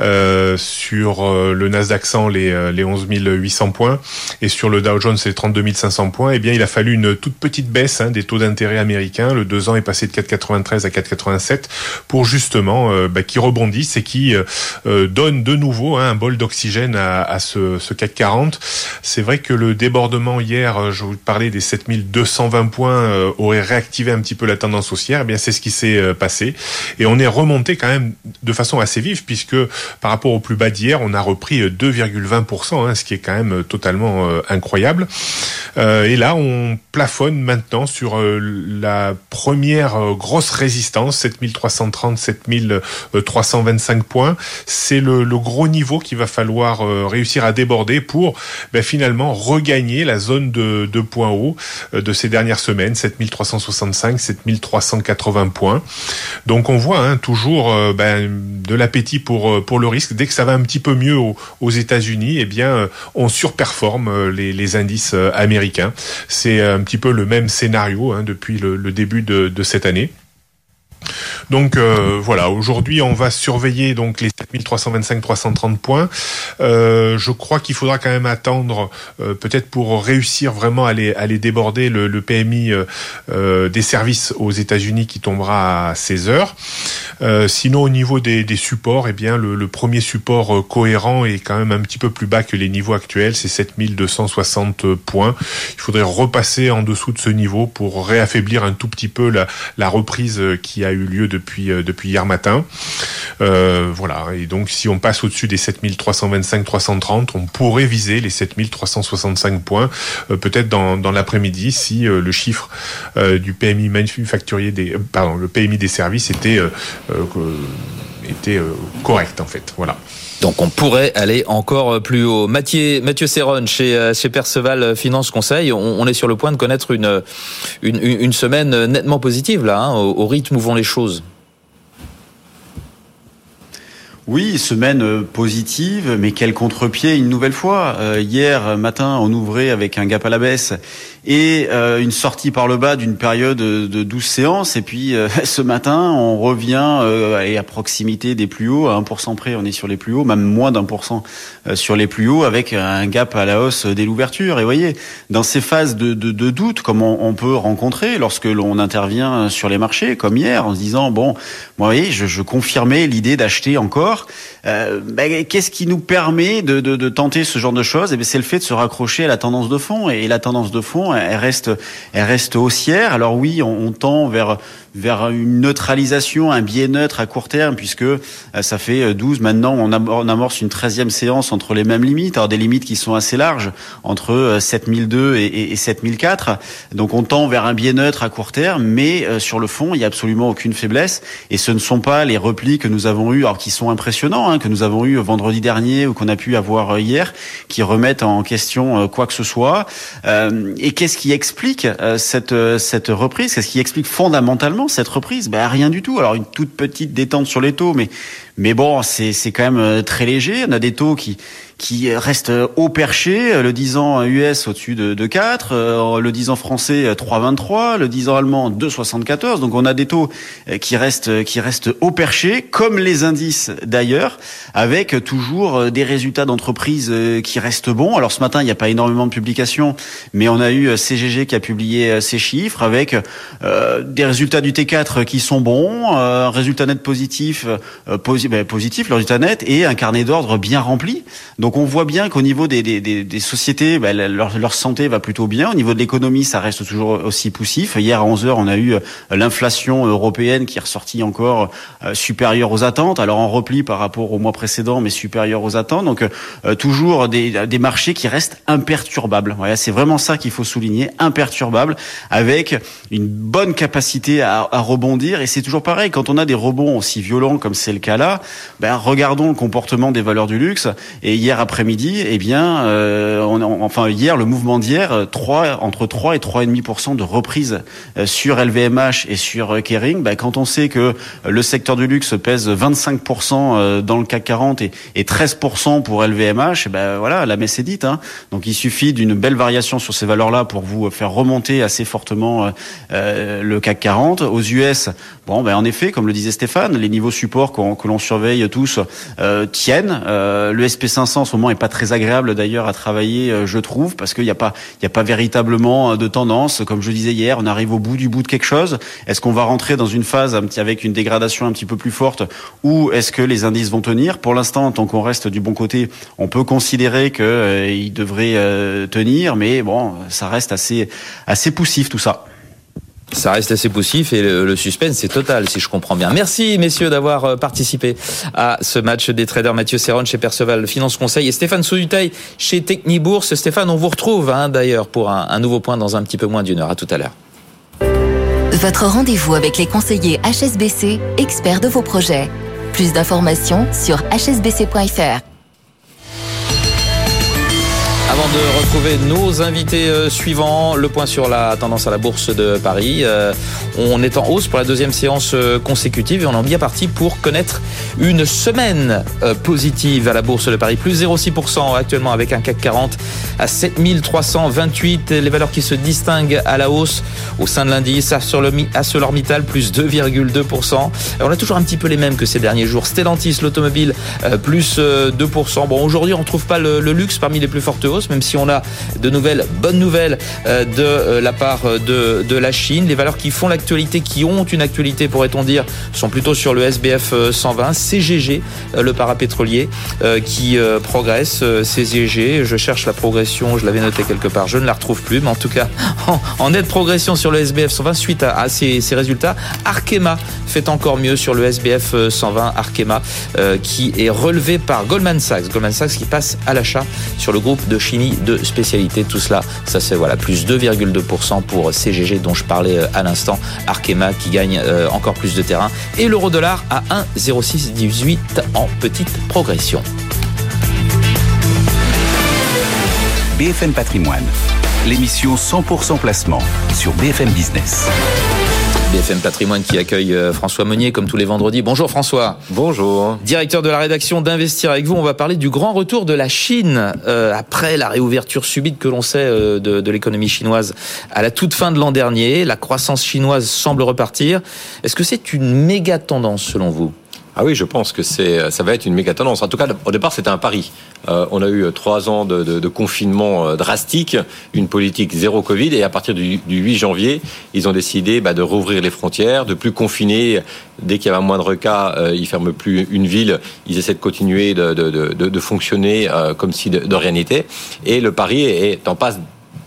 euh, sur euh, le Nasdaq 100 les, euh, les 11 800 points et sur le Dow Jones les 32 500 points. Eh bien, il a fallu une toute petite baisse hein, des taux d'intérêt américains. Le 2 ans est passé de 4,93 à 4,87 pour justement bah, qui rebondissent et qui donne de nouveau hein, un bol d'oxygène à, ce, ce CAC 40. C'est vrai que le débordement hier, je vous parlais des 7200 120 points euh, aurait réactivé un petit peu la tendance haussière, eh bien c'est ce qui s'est euh, passé. Et on est remonté quand même de façon assez vive, puisque par rapport au plus bas d'hier, on a repris 2,20%, euh, hein, ce qui est quand même totalement incroyable. et là, on plafonne maintenant sur la première grosse résistance, 7330, 7325 points. C'est le, gros niveau qu'il va falloir réussir à déborder pour ben, finalement regagner la zone de, de points hauts de ces dernières semaines, 7365, 7380 points. Donc on voit hein, toujours ben, de l'appétit pour pour le risque. Dès que ça va un petit peu mieux aux, États-Unis, eh bien on surperforme les, les indices américains. C'est un petit peu le même scénario hein, depuis le, début de, de cette année. Donc euh, voilà, aujourd'hui on va surveiller les 7325-330 points. Euh, je crois qu'il faudra quand même attendre euh, peut-être pour réussir vraiment à les, déborder le, PMI des services aux États-Unis qui tombera à 16 heures. sinon au niveau des, supports, eh bien le, le, premier support cohérent est quand même un petit peu plus bas que les niveaux actuels, c'est 7260 points. Il faudrait repasser en dessous de ce niveau pour réaffaiblir un tout petit peu la, la reprise qui a eu lieu depuis, euh, depuis hier matin. Euh, voilà. Et donc, si on passe au-dessus des 7325-330, on pourrait viser les 7365 points, euh, peut-être dans, dans l'après-midi, si le chiffre du PMI manufacturier des, pardon, le PMI des services était, était correct, en fait. Voilà. Donc on pourrait aller encore plus haut. Mathieu, Mathieu Serron chez, chez Perceval Finance Conseil, on, est sur le point de connaître une, semaine nettement positive là, hein, au, rythme où vont les choses. Oui, semaine euh, positive, mais quel contre-pied une nouvelle fois. Euh, hier matin, on ouvrait avec un gap à la baisse et euh, une sortie par le bas d'une période de 12 séances. Et puis ce matin, on revient et à proximité des plus hauts, à 1% près, on est sur les plus hauts, même moins d'un pour cent sur les plus hauts, avec un gap à la hausse dès l'ouverture. Et voyez, dans ces phases de, de, de doute, comme on, peut rencontrer lorsque l'on intervient sur les marchés, comme hier, en se disant, bon, moi, voyez, je, je confirmais l'idée d'acheter encore euh, ben, qu'est-ce qui nous permet de, de, de, tenter ce genre de choses? Eh ben, C'est le fait de se raccrocher à la tendance de fond. Et la tendance de fond, elle reste, elle reste haussière. Alors oui, on, on tend vers vers une neutralisation, un biais neutre à court terme, puisque euh, ça fait 12 euh, maintenant, on amorce une 13e séance entre les mêmes limites, alors des limites qui sont assez larges, entre 7002 euh, et, et 7004. Donc on tend vers un biais neutre à court terme, mais sur le fond, il n'y a absolument aucune faiblesse. Et ce ne sont pas les replis que nous avons eus, alors qui sont impressionnants, hein, que nous avons eu vendredi dernier ou qu'on a pu avoir hier, qui remettent en question quoi que ce soit. et qu'est-ce qui explique cette, cette reprise? Qu'est-ce qui explique fondamentalement cette reprise ben, Rien du tout. Alors une toute petite détente sur les taux, mais mais bon, c'est quand même euh, très léger. On a des taux qui qui reste haut perché, le 10 ans US au-dessus de, de 4, euh, le 10 ans français 3,23, le 10 ans allemand 2,74. Donc on a des taux euh, qui restent qui restent haut perché, comme les indices d'ailleurs, avec toujours euh, des résultats d'entreprise qui restent bons. Alors ce matin, il n'y a pas énormément de publications, mais on a eu CGG qui a publié ses chiffres avec des résultats du T4 qui sont bons, un résultat net positif, ben, positif, le résultat net, et un carnet d'ordre bien rempli. Donc donc on voit bien qu'au niveau des, des, des, sociétés, bah, leur, leur, santé va plutôt bien. Au niveau de l'économie, ça reste toujours aussi poussif. Hier à 11 h on a eu euh, l'inflation européenne qui est ressortie encore euh, supérieure aux attentes. Alors en repli par rapport au mois précédent, mais supérieure aux attentes. Donc euh, toujours des, des marchés qui restent imperturbables. Voilà, c'est vraiment ça qu'il faut souligner, imperturbables, avec une bonne capacité à, à rebondir. Et c'est toujours pareil, quand on a des rebonds aussi violents comme c'est le cas là, ben, regardons le comportement des valeurs du luxe. Et hier après-midi, eh bien, euh, enfin hier, le mouvement d'hier, 3, entre 3 et 3,5% de reprise euh, sur LVMH et sur euh, Kering. Bah, quand on sait que le secteur du luxe pèse 25% dans le CAC 40 et, et 13% pour LVMH, ben voilà, la messe est dite. Hein. Donc il suffit d'une belle variation sur ces valeurs-là pour vous faire remonter assez fortement euh, le CAC 40. Aux US, bon, ben en effet, comme le disait Stéphane, les niveaux support que l'on surveille tous euh, tiennent. Euh, le SP500 ce moment est pas très agréable d'ailleurs à travailler, euh, je trouve, parce qu'il n'y a pas, il y a pas véritablement euh, de tendance. Comme je disais hier, on arrive au bout du bout de quelque chose. Est-ce qu'on va rentrer dans une phase avec une dégradation un petit peu plus forte, ou est-ce que les indices vont tenir? Pour l'instant, tant qu'on reste du bon côté, on peut considérer qu'ils euh, devraient tenir, mais bon, ça reste assez, assez poussif tout ça. Ça reste assez poussif et le, suspense est total, si je comprends bien. Merci, messieurs, d'avoir euh, participé à ce match des traders. Mathieu Serron chez Perceval Finance Conseil et Stéphane Soudutaille chez Technibourse. Stéphane, on vous retrouve hein, d'ailleurs pour un, un nouveau point dans un petit peu moins d'une heure. À tout à l'heure. Votre rendez-vous avec les conseillers HSBC, experts de vos projets. Plus d'informations sur hsbc.fr. Avant de retrouver nos invités euh, suivants, le point sur la tendance à la bourse de Paris. Euh, on est en hausse pour la deuxième séance euh, consécutive et on est bien parti pour connaître une semaine positive à la bourse de Paris. Plus 0,6% actuellement avec un CAC 40 à 7328. Les valeurs qui se distinguent à la hausse au sein de l'indice. ArcelorMittal plus 2,2%. On a toujours un petit peu les mêmes que ces derniers jours. Stellantis, l'automobile, plus 2%. Bon, aujourd'hui, on ne trouve pas le, le luxe parmi les plus fortes hausses même si on a de nouvelles bonnes nouvelles euh, de euh, la part de, de la Chine. Les valeurs qui font l'actualité, qui ont une actualité, pourrait-on dire, sont plutôt sur le SBF 120, CGG, euh, le parapétrolier, qui progresse. CGG, je cherche la progression, je l'avais noté quelque part, je ne la retrouve plus, mais en tout cas, en, nette progression sur le SBF 120 suite à, ces, résultats. Arkema fait encore mieux sur le SBF 120, Arkema, qui est relevé par Goldman Sachs. Goldman Sachs qui passe à l'achat sur le groupe de de spécialité. Tout cela, ça c'est voilà plus 2,2% pour CGG dont je parlais euh, à l'instant. Arkema qui gagne euh, encore plus de terrain et l'euro dollar à 1,0618 en petite progression. BFM Patrimoine, l'émission 100% placement sur BFM Business. BFM Patrimoine qui accueille euh, François Meunier comme tous les vendredis. Bonjour François. Bonjour. Directeur de la rédaction d'Investir avec vous, on va parler du grand retour de la Chine euh, après la réouverture subite que l'on sait euh, de, de l'économie chinoise à la toute fin de l'an dernier. La croissance chinoise semble repartir. Est-ce que c'est une méga tendance selon vous? Ah oui, je pense que c'est, ça va être une méga. En tout cas, au départ, c'était un pari. Euh, on a eu trois ans de, de, de, confinement euh, drastique, une politique zéro Covid, et à partir du, du 8 janvier, ils ont décidé bah, de rouvrir les frontières, de plus confiner. Dès qu'il y avait un moindre cas, euh, ils ferment plus une ville. Ils essaient de continuer de, de fonctionner euh, comme si de, rien n'était. Et le pari est en passe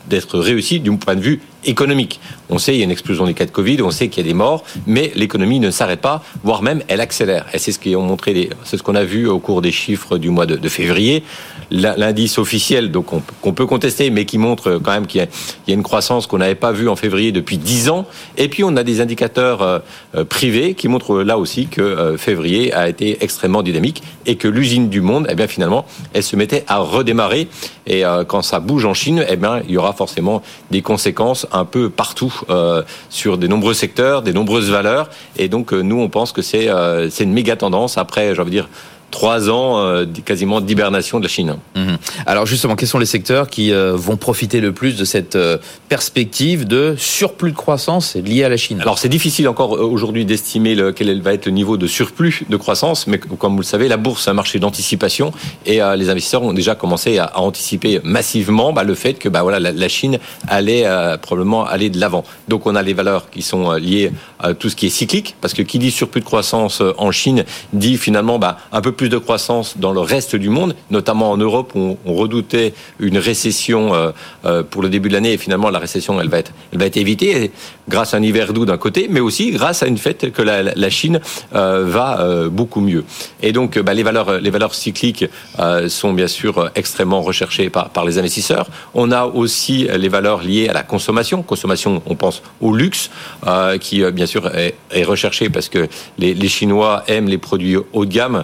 d'être réussi du point de vue économique. On sait qu'il y a une explosion des cas de Covid, on sait qu'il y a des morts, mais l'économie ne s'arrête pas, voire même elle accélère. Et c'est ce qu'on montré, c'est ce qu'on a vu au cours des chiffres du mois de, février. L'indice officiel, donc qu'on peut contester, mais qui montre quand même qu'il y, a une croissance qu'on n'avait pas vue en février depuis 10 ans. Et puis on a des indicateurs euh, euh, privés qui montrent là aussi que euh, février a été extrêmement dynamique et que l'usine du monde, eh bien finalement, elle se mettait à redémarrer. Et quand ça bouge en Chine, eh bien il y aura forcément des conséquences un peu partout euh, sur des nombreux secteurs, des nombreuses valeurs. Et donc, euh, nous, on pense que c'est euh, une méga tendance. Après, j'ai envie dire, trois ans euh, quasiment d'hibernation de la Chine. Mhm. Alors justement, quels sont les secteurs qui euh, vont profiter le plus de cette euh, perspective de surplus de croissance liée à la Chine? Alors c'est difficile encore aujourd'hui d'estimer quel va être le niveau de surplus de croissance, mais comme vous le savez, la bourse est un marché d'anticipation et les investisseurs ont déjà commencé à, anticiper massivement bah, le fait que bah, voilà, la, Chine allait probablement aller de l'avant. Donc on a les valeurs qui sont liées à tout ce qui est cyclique, parce que qui dit surplus de croissance en Chine dit finalement bah, un peu plus plus de croissance dans le reste du monde, notamment en Europe où on redoutait une récession euh, euh, pour le début de l'année et finalement la récession elle va être, évitée grâce à un hiver doux d'un côté, mais aussi grâce à une fait que la, Chine euh, va beaucoup mieux. Et donc bah, les valeurs, les valeurs cycliques sont bien sûr extrêmement recherchées par, les investisseurs. On a aussi les valeurs liées à la consommation. Consommation, on pense au luxe, qui bien sûr est, est, recherché parce que les, Chinois aiment les produits haut de gamme.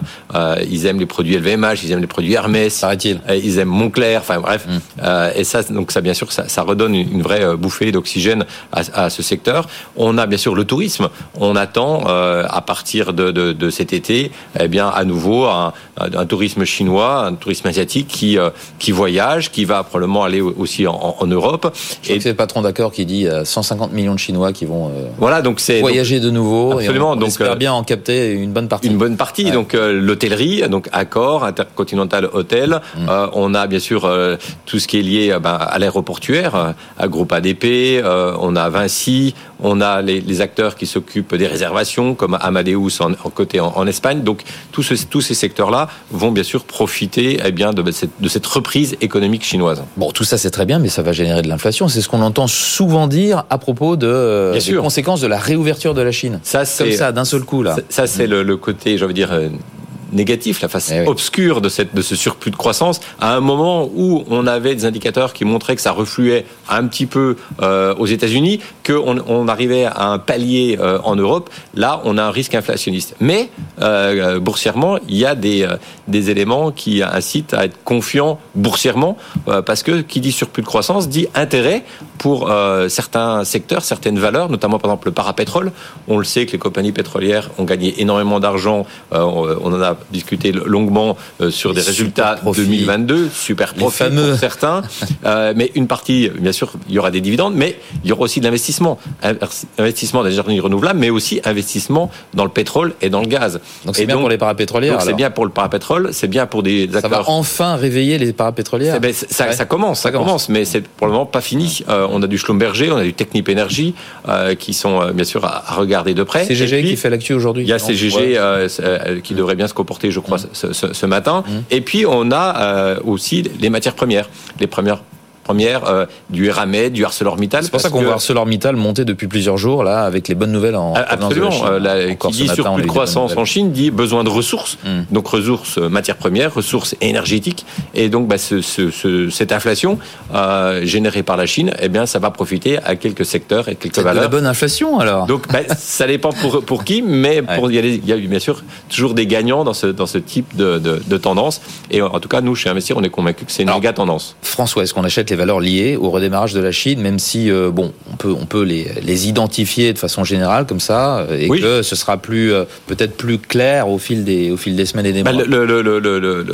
Ils aiment les produits LVMH, ils aiment les produits Hermès, euh, ils aiment Montclair, enfin bref. Mm. Euh, et ça, donc ça, bien sûr, ça, ça redonne une vraie bouffée d'oxygène à, à, ce secteur. On a bien sûr le tourisme. On attend à partir de, de, de, cet été, eh bien, à nouveau un, un, tourisme chinois, un tourisme asiatique qui qui voyage, qui va probablement aller aussi en, en Europe. Je et c'est le patron d'accord qui dit 150 millions de Chinois qui vont voilà, donc c'est voyager de nouveau. Absolument. Et on, donc espère bien en capter une bonne partie. Une bonne partie. Donc l'hôtellerie donc Accor, Intercontinental Hotel. Mm. Euh, on a bien sûr euh, tout ce qui est lié ben, à l'aéroportuaire, à Groupe ADP. Euh, on a Vinci. On a les, acteurs qui s'occupent des réservations, comme Amadeus en, côté en, Espagne. Donc tous, tous ces secteurs-là vont bien sûr profiter eh bien de cette, de cette reprise économique chinoise. Bon, tout ça c'est très bien, mais ça va générer de l'inflation. C'est ce qu'on entend souvent dire à propos de des conséquences de la réouverture de la Chine. Ça, c'est comme ça d'un seul coup là. Ça, c'est le, le, côté, je veux dire négatif, la face eh obscure de, cette, de ce surplus de croissance, à un moment où on avait des indicateurs qui montraient que ça refluait un petit peu euh, aux États-Unis, qu'on on arrivait à un palier euh, en Europe, là, on a un risque inflationniste. Mais euh, boursièrement, il y a des, des éléments qui incitent à être confiant boursièrement, parce que qui dit surplus de croissance dit intérêt pour certains secteurs, certaines valeurs, notamment par exemple le parapétrole. On le sait que les compagnies pétrolières ont gagné énormément d'argent. on en a discuté longuement sur des résultats 2022, super profit pour certains, mais une partie, bien sûr, il y aura des dividendes, mais il y aura aussi de l'investissement. Investissement dans les énergies renouvelables, mais aussi investissement dans le pétrole et dans le gaz. Donc c'est bien pour les parapétrolières. c'est bien pour le parapétrole, c'est bien pour des acteurs. Ça va enfin réveiller les parapétrolières. Eh ben, ça, ça, commence, ça, commence, mais c'est pour le moment pas fini. Euh, on a du Schlumberger, on a du Technip Energy, euh, qui sont euh, bien sûr à, regarder de près. CGG qui fait l'actu aujourd'hui. Il y a CGG qui devrait bien se comporter, je crois, ce, ce, matin. Mmh. Et puis on a aussi les matières premières, les premières première, euh, du Eramet, du ArcelorMittal. C'est pour ça qu'on voit ArcelorMittal monter depuis plusieurs jours là avec les bonnes nouvelles en Absolument. Euh, qui dit surplus de croissance en Chine dit besoin de ressources. Hmm. Donc ressources euh, matières premières, ressources énergétiques. Et donc bah, ce, ce, cette inflation euh, générée par la Chine, eh bien ça va profiter à quelques secteurs et quelques valeurs. De la bonne inflation alors. Donc bah, ça dépend pour pour qui, mais pour, il, y a, il y a bien sûr toujours des gagnants dans ce dans ce type de, de, de tendance. Et en tout cas nous chez Investir, on est convaincu que c'est une méga tendance. François, est-ce qu'on achète les valeurs liées au redémarrage de la Chine, même si euh, bon, on peut on peut les, les identifier de façon générale comme ça, euh, et que ce sera plus euh, peut-être plus clair au fil des au fil des semaines et des bah, mois. le, le, le,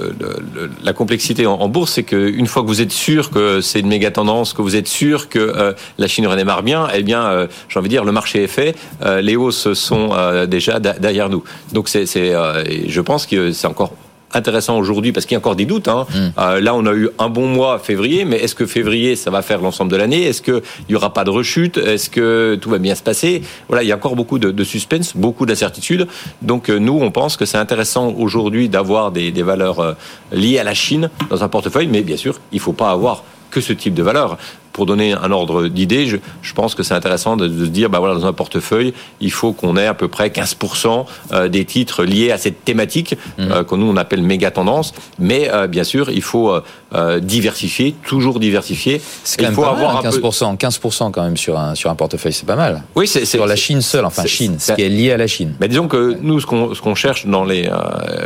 la complexité en, bourse, c'est qu'une fois que vous êtes sûr que c'est une méga tendance, que vous êtes sûr que la Chine redémarre bien, eh bien, j'ai envie de dire, le marché est fait, les hausses sont déjà derrière nous. Donc c'est, je pense que c'est encore intéressant aujourd'hui parce qu'il y a encore des doutes. Hein. Hmm. Euh, là, on a eu un bon mois février, mais est-ce que février, ça va faire l'ensemble de l'année? Est-ce qu'il n'y aura pas de rechute? Est-ce que tout va bien se passer? Voilà, il y a encore beaucoup de, suspense, beaucoup d'incertitudes. Donc euh, nous, on pense que c'est intéressant aujourd'hui d'avoir des, valeurs euh, liées à la Chine dans un portefeuille, mais bien sûr, il ne faut pas avoir que ce type de valeur pour donner un ordre d'idée, je, je, pense que c'est intéressant de, se dire, bah voilà, dans un portefeuille, il faut qu'on ait à peu près 15% euh, des titres liés à cette thématique mmh. euh, que nous on appelle méga tendance. Mais euh, bien sûr, il faut diversifier, toujours diversifier. C'est quand même faut pas avoir mal, 15%, 15% quand même sur un sur un portefeuille, c'est pas mal. Oui, c'est sur la Chine seule, enfin Chine, ce qui est lié à la Chine. Mais disons que nous, ce qu'on qu'on cherche dans les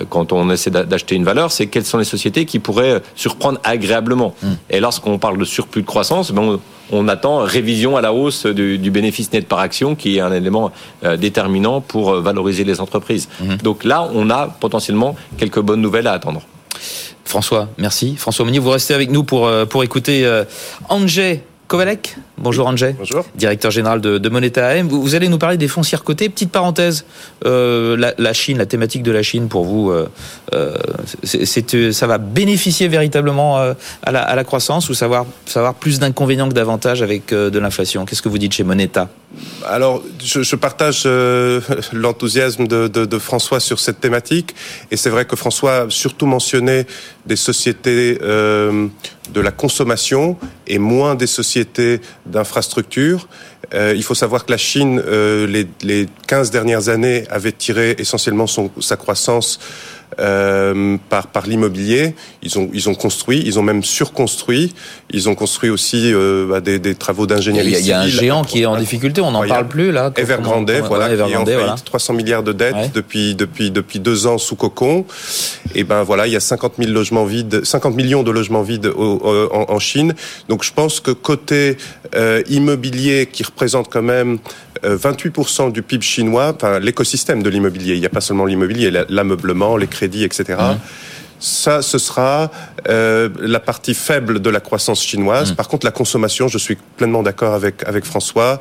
quand on essaie d'acheter une valeur, c'est quelles sont les sociétés qui pourraient surprendre agréablement. Mmh. Et lorsqu'on parle de surplus de croissance, on, attend révision à la hausse du, bénéfice net par action, qui est un élément euh, déterminant pour euh, valoriser les entreprises. Mhm. Donc là, on a potentiellement quelques bonnes nouvelles à attendre. François, merci. François Meunier, vous restez avec nous pour, euh, pour écouter Angé Kovalek. Bonjour Andrzej. Bonjour. Directeur général de, de Moneta AM. Vous, allez nous parler des foncières cotées. Petite parenthèse, euh, la, Chine, la thématique de la Chine pour vous, euh, euh c'est, ça va bénéficier véritablement à la, à, la, croissance ou savoir, savoir plus d'inconvénients que d'avantages avec de l'inflation? Qu'est-ce que vous dites chez Moneta? Alors, je, je partage l'enthousiasme de, de, de, François sur cette thématique. Et c'est vrai que François a surtout mentionné des sociétés de la consommation et moins des sociétés d'infrastructures. Euh, il faut savoir que la Chine, euh, les, les 15 dernières années, avait tiré essentiellement son, sa croissance euh, par, par l'immobilier. Ils ont, ils ont construit, ils ont même surconstruit. Ils ont construit aussi euh, bah, des, des, travaux d'ingénierie Il y a, un géant qui est en difficulté, on n'en parle plus là. Evergrande, voilà, Evergrande, qui est en 300 milliards de dettes depuis, depuis, depuis deux ans sous cocon. Et ben voilà, il y a 50 000 logements vides, 50 millions de logements vides au, en, en, Chine. Donc je pense que côté euh, immobilier, qui représente quand même 28% euh, du PIB chinois, enfin l'écosystème de l'immobilier, il n'y a pas seulement l'immobilier, l'ameublement, les crédits, etc. Ça, ce sera euh, la partie faible de la croissance chinoise. Mmh. Par contre, la consommation, je suis pleinement d'accord avec, avec François.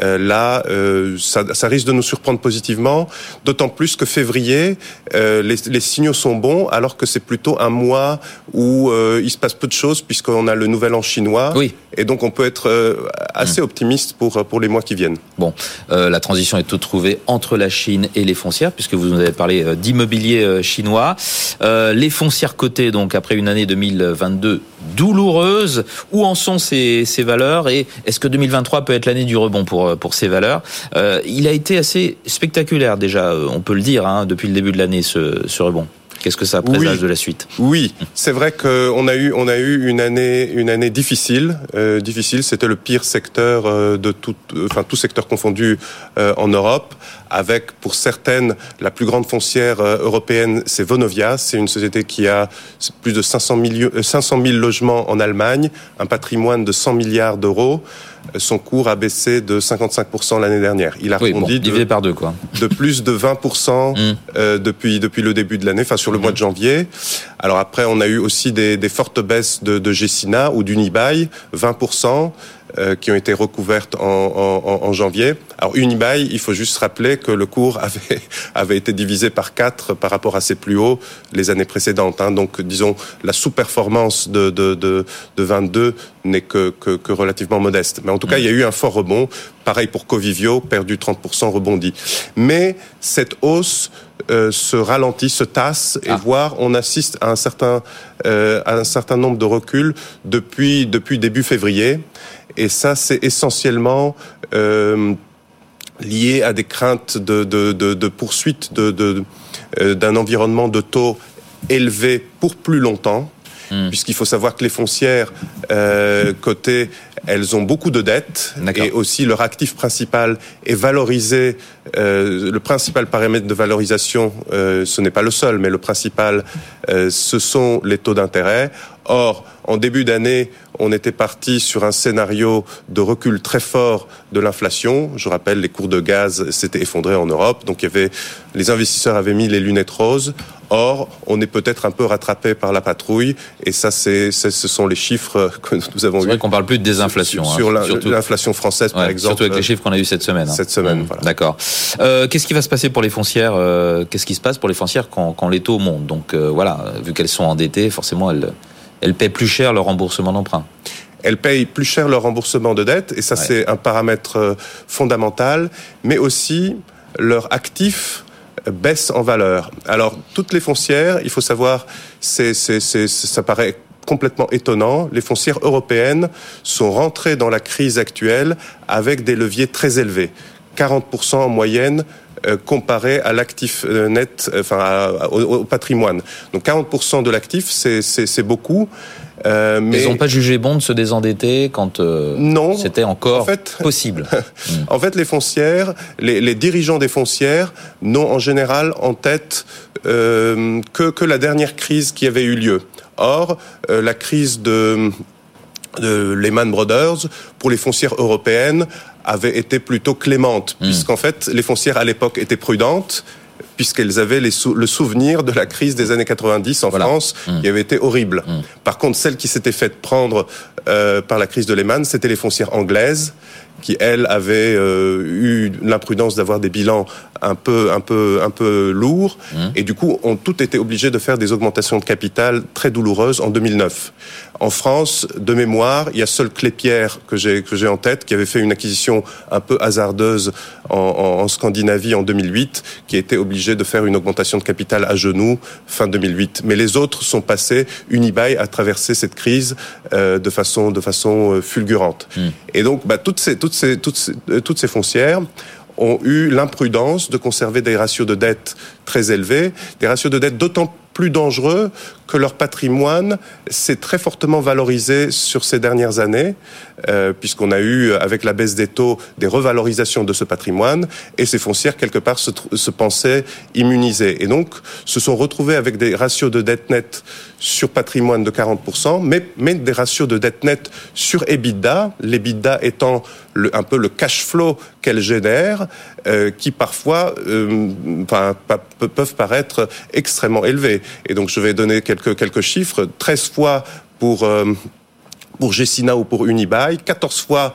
Euh, là, euh, ça, ça, risque de nous surprendre positivement, d'autant plus que février, euh, les, les, signaux sont bons, alors que c'est plutôt un mois où il se passe peu de choses, puisqu'on a le nouvel an chinois. Oui. Et donc, on peut être assez mmh. optimiste pour, pour les mois qui viennent. Bon, la transition est toute trouvée entre la Chine et les foncières, puisque vous nous avez parlé d'immobilier chinois. les foncières cotées, donc, après une année 2022 douloureuse, où en sont ces, ces valeurs et est-ce que 2023 peut être l'année du rebond pour euh, pour, ces valeurs. Euh, il a été assez spectaculaire déjà, euh, on peut le dire, hein, depuis le début de l'année, ce, ce rebond. Qu'est-ce que ça présage de la suite? Oui, c'est vrai qu'on a eu on a eu une année une année difficile. Euh, difficile, c'était le pire secteur de tout, enfin tout secteur confondu euh, en Europe. Avec pour certaines la plus grande foncière européenne, c'est Vonovia. C'est une société qui a plus de 500 500 000 logements en Allemagne, un patrimoine de 100 milliards d'euros son cours a baissé de 55% l'année dernière. Il a oui, de, par deux, quoi. de plus de 20% mm. euh, depuis, depuis le début de l'année, enfin sur le mm. mois de janvier. Alors après, on a eu aussi des, des fortes baisses de, de Gessina ou d'Unibail, 20%. Euh, qui ont été recouvertes en, en, en, janvier. Alors Unibail, il faut juste rappeler que le cours avait, avait été divisé par 4 par rapport à ses plus hauts les années précédentes. Hein. Donc disons, la sous-performance de, de, de, de 22 n'est que, que, que, relativement modeste. Mais en tout cas, il y a eu un fort rebond. Pareil pour Covivio, perdu 30%, rebondi. Mais cette hausse euh, se ralentit, se tasse, et ah. voire on assiste à un certain, euh, à un certain nombre de reculs depuis, depuis début février. Et ça, c'est essentiellement euh, lié à des craintes de, de, de, de poursuite de, euh, d'un environnement de taux élevé pour plus longtemps. Hmm. Puisqu'il faut savoir que les foncières euh, cotées, elles ont beaucoup de dettes et aussi leur actif principal est valorisé. Euh, le principal paramètre de valorisation, euh, ce n'est pas le seul, mais le principal, ce sont les taux d'intérêt. Or, en début d'année, on était parti sur un scénario de recul très fort de l'inflation. Je rappelle, les cours de gaz s'étaient effondrés en Europe, donc il y avait, les investisseurs avaient mis les lunettes roses. Or, on est peut-être un peu rattrapé par la patrouille, et ça, c'est, ce sont les chiffres que nous avons eu. C'est vrai qu'on parle plus de désinflation. Sur, hein, l'inflation française, par exemple. Surtout avec les chiffres qu'on a eu cette semaine. Hein. Cette semaine, mmh, voilà. D'accord. Euh, qu'est-ce qui va se passer pour les foncières euh, Qu'est-ce qui se passe pour les foncières quand, quand les taux montent? Donc euh, voilà, vu qu'elles sont endettées, forcément, elles elles paient plus cher leur remboursement d'emprunt elles payent plus cher leur remboursement de dette, et ça c'est un paramètre euh, fondamental, mais aussi leur actif baisse en valeur. Alors toutes les foncières, il faut savoir, c'est, c'est, c'est, ça paraît complètement étonnant, les foncières européennes sont rentrées dans la crise actuelle avec des leviers très élevés. 40% en moyenne euh, comparé à l'actif euh, net, euh, enfin au, patrimoine. Donc 40% de l'actif, c'est beaucoup. Euh, mais... Ils n'ont pas jugé bon de se désendetter quand non, c'était encore possible. en fait, les foncières, les, les, dirigeants des foncières n'ont en général en tête euh, que, que la dernière crise qui avait eu lieu. Or, la crise de de Lehman Brothers pour les foncières européennes avait été plutôt clémente, hmm. puisqu'en fait, les foncières à l'époque étaient prudentes, puisqu'elles avaient le souvenir de la crise des années 90 en France, hmm. qui avait été horrible. Hmm. Par contre, celle qui s'était faite prendre euh, par la crise de Lehman, c'était les foncières anglaises, qui elles avaient euh, eu l'imprudence d'avoir des bilans un peu un peu un peu lourds et du coup ont toutes été obligées de faire des augmentations de capital très douloureuses en 2009. En France, de mémoire, il y a seul Clépierre que j'ai que j'ai en tête qui avait fait une acquisition un peu hasardeuse en, en, Scandinavie en 2008, qui été obligé de faire une augmentation de capital à genoux fin 2008. Mais les autres sont passés. Unibail a traversé cette crise euh, de façon de façon euh, fulgurante. Hmm. Et donc, bah, toutes ces toutes ces toutes ces, euh, toutes ces foncières ont eu l'imprudence de conserver des ratios de dette très élevés, des ratios de dette d'autant plus dangereux que leur patrimoine s'est très fortement valorisé sur ces dernières années, euh, puisqu'on a eu, avec la baisse des taux, des revalorisations de ce patrimoine, et ces foncières, quelque part, se, se pensaient immunisées. Et donc, se sont retrouvées avec des ratios de dette nette sur patrimoine de 40%, mais, mais des ratios de dette nette sur EBITDA, l'EBITDA étant le, un peu le cash flow qu'elle génère, euh, qui parfois euh, peuvent paraître extrêmement élevés. Et donc je vais donner quelques, quelques chiffres. 13 fois pour... Euh, pour Gessina ou pour Unibail, 14 fois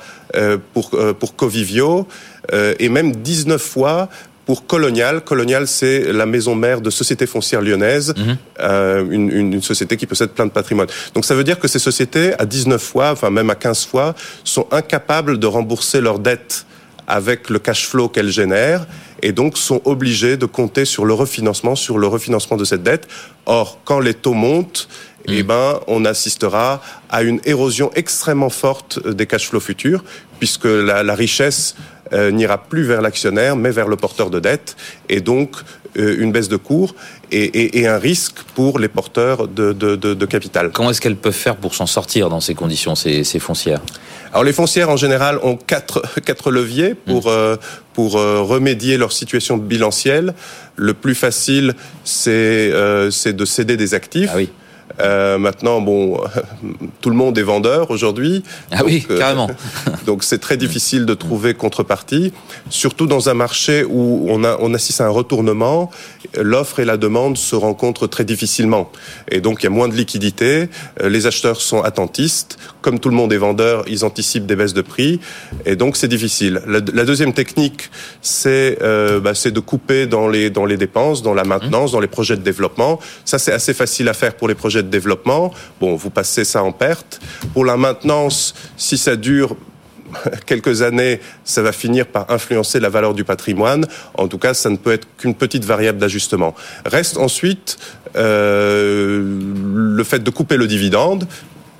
pour, pour Covivio et même 19 fois pour Colonial. Colonial, c'est la maison mère de Société foncière lyonnaise, mhm. euh, une, une, société qui possède plein de patrimoine. Donc ça veut dire que ces sociétés, à 19 fois, enfin même à 15 fois, sont incapables de rembourser leurs dettes avec le cash flow qu'elles génèrent et donc sont obligées de compter sur le refinancement, sur le refinancement de cette dette. Or, quand les taux montent, eh mm. ben, on assistera à une érosion extrêmement forte des cash flows futurs, puisque la, la richesse euh, n'ira plus vers l'actionnaire, mais vers le porteur de dette, et donc euh, une baisse de cours et, et, et, un risque pour les porteurs de, de, de, de capital. Comment est-ce qu'elles peuvent faire pour s'en sortir dans ces conditions, ces, ces, foncières? Alors les foncières en général ont quatre, quatre leviers pour, mm. euh, pour euh, remédier leur situation bilancielle. Le plus facile, c'est euh, de céder des actifs. Ah oui. Euh, maintenant, bon, tout le monde est vendeur aujourd'hui. Ah oui, euh, carrément. donc c'est très difficile de trouver contrepartie, surtout dans un marché où on, a, on assiste à un retournement. L'offre et la demande se rencontrent très difficilement, et donc il y a moins de liquidité. Euh, les acheteurs sont attentistes. Comme tout le monde est vendeur, ils anticipent des baisses de prix, et donc c'est difficile. La, la, deuxième technique, c'est euh, bah, de couper dans les dans les dépenses, dans la maintenance, dans les projets de développement. Ça c'est assez facile à faire pour les projets de développement, bon, vous passez ça en perte. Pour la maintenance, si ça dure quelques années, ça va finir par influencer la valeur du patrimoine. En tout cas, ça ne peut être qu'une petite variable d'ajustement. Reste ensuite euh, le fait de couper le dividende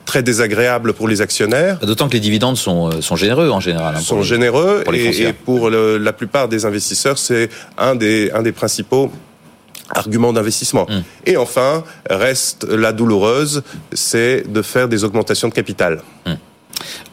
très désagréable pour les actionnaires. D'autant que les dividendes sont, euh, sont généreux en général. Hein, sont généreux et, et, pour le, la plupart des investisseurs, c'est un des, un des principaux argument d'investissement. Hum. Et enfin, reste la douloureuse, c'est de faire des augmentations de capital. Hum.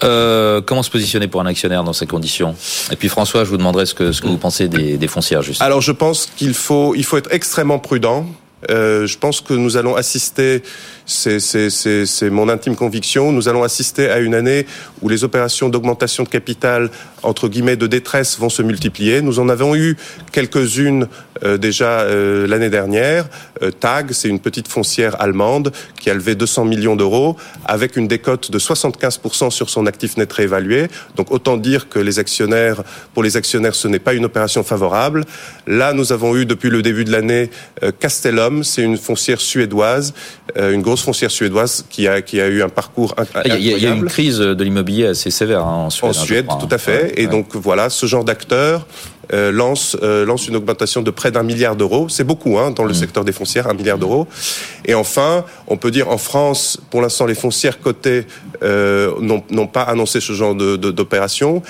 Euh, comment se positionner pour un actionnaire dans ces conditions? Et puis François, je vous demanderai ce que, ce que vous pensez des, des foncières. Juste. Alors je pense qu'il faut, il faut être extrêmement prudent. Euh, je pense que nous allons assister, c'est mon intime conviction, nous allons assister à une année où les opérations d'augmentation de capital, entre guillemets, de détresse vont se multiplier. Nous en avons eu quelques-unes euh, déjà euh, l'année dernière. TAG, c'est une petite foncière allemande qui a levé 200 millions d'euros avec une décote de 75% sur son actif net réévalué. Donc autant dire que les actionnaires, pour les actionnaires, ce n'est pas une opération favorable. Là, nous avons eu depuis le début de l'année Castellum, c'est une foncière suédoise, une grosse foncière suédoise qui a, qui a eu un parcours incroyable. Il y a, une crise de l'immobilier assez sévère hein, en Suède. En Suède, tout à fait. Et donc voilà, ce genre d'acteurs euh, lance, euh, lance une augmentation de près d'un milliard d'euros. C'est beaucoup hein, dans le mmh. secteur des foncières, un milliard d'euros. Et enfin, on peut dire en France, pour l'instant, les foncières cotées euh, n'ont pas annoncé ce genre d'opération.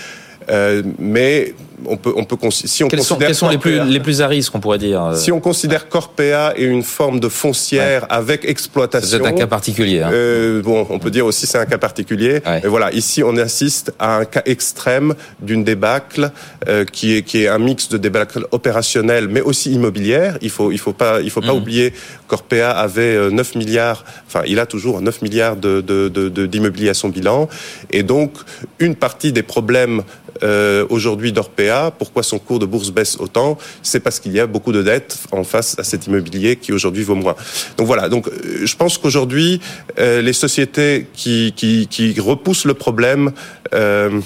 Mais on peut, on peut si on quels sont, quels sont les plus les plus à risque, on pourrait dire. Euh, si on considère Corpea et une forme de foncière ouais. avec exploitation, c'est un cas particulier. Hein. Euh, bon, on peut dire aussi c'est un cas particulier. Ouais. Et voilà, ici on assiste à un cas extrême d'une débâcle euh, qui est qui est un mix de débâcle opérationnel, mais aussi immobilière. Il faut il faut pas il faut pas mmh. oublier Corpea avait 9 euh, milliards, enfin il a toujours 9 milliards de d'immobilier à son bilan, et donc une partie des problèmes euh, aujourd'hui d'Orpea, pourquoi son cours de bourse baisse autant C'est parce qu'il y a beaucoup de dettes en face à cet immobilier qui aujourd'hui vaut moins. Donc voilà, donc euh, je pense qu'aujourd'hui, euh, les sociétés qui, repoussent le problème, euh,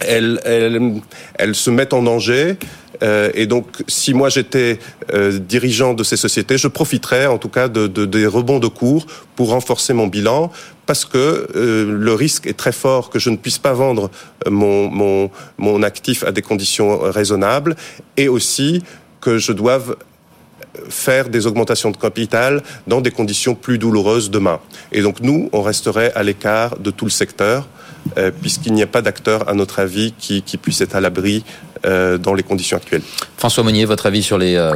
elles se mettent en danger. Euh, et donc, si moi j'étais euh, dirigeant de ces sociétés, je profiterais en tout cas de, de, des rebonds de cours pour renforcer mon bilan, parce que euh, le risque est très fort que je ne puisse pas vendre mon, mon, mon actif à des conditions raisonnables, et aussi que je doive faire des augmentations de capital dans des conditions plus douloureuses demain. Et donc nous, on resterait à l'écart de tout le secteur, euh, puisqu'il n'y a pas d'acteur, à notre avis, qui, qui puisse être à l'abri euh, dans les conditions actuelles. François Monnier, votre avis sur les... Euh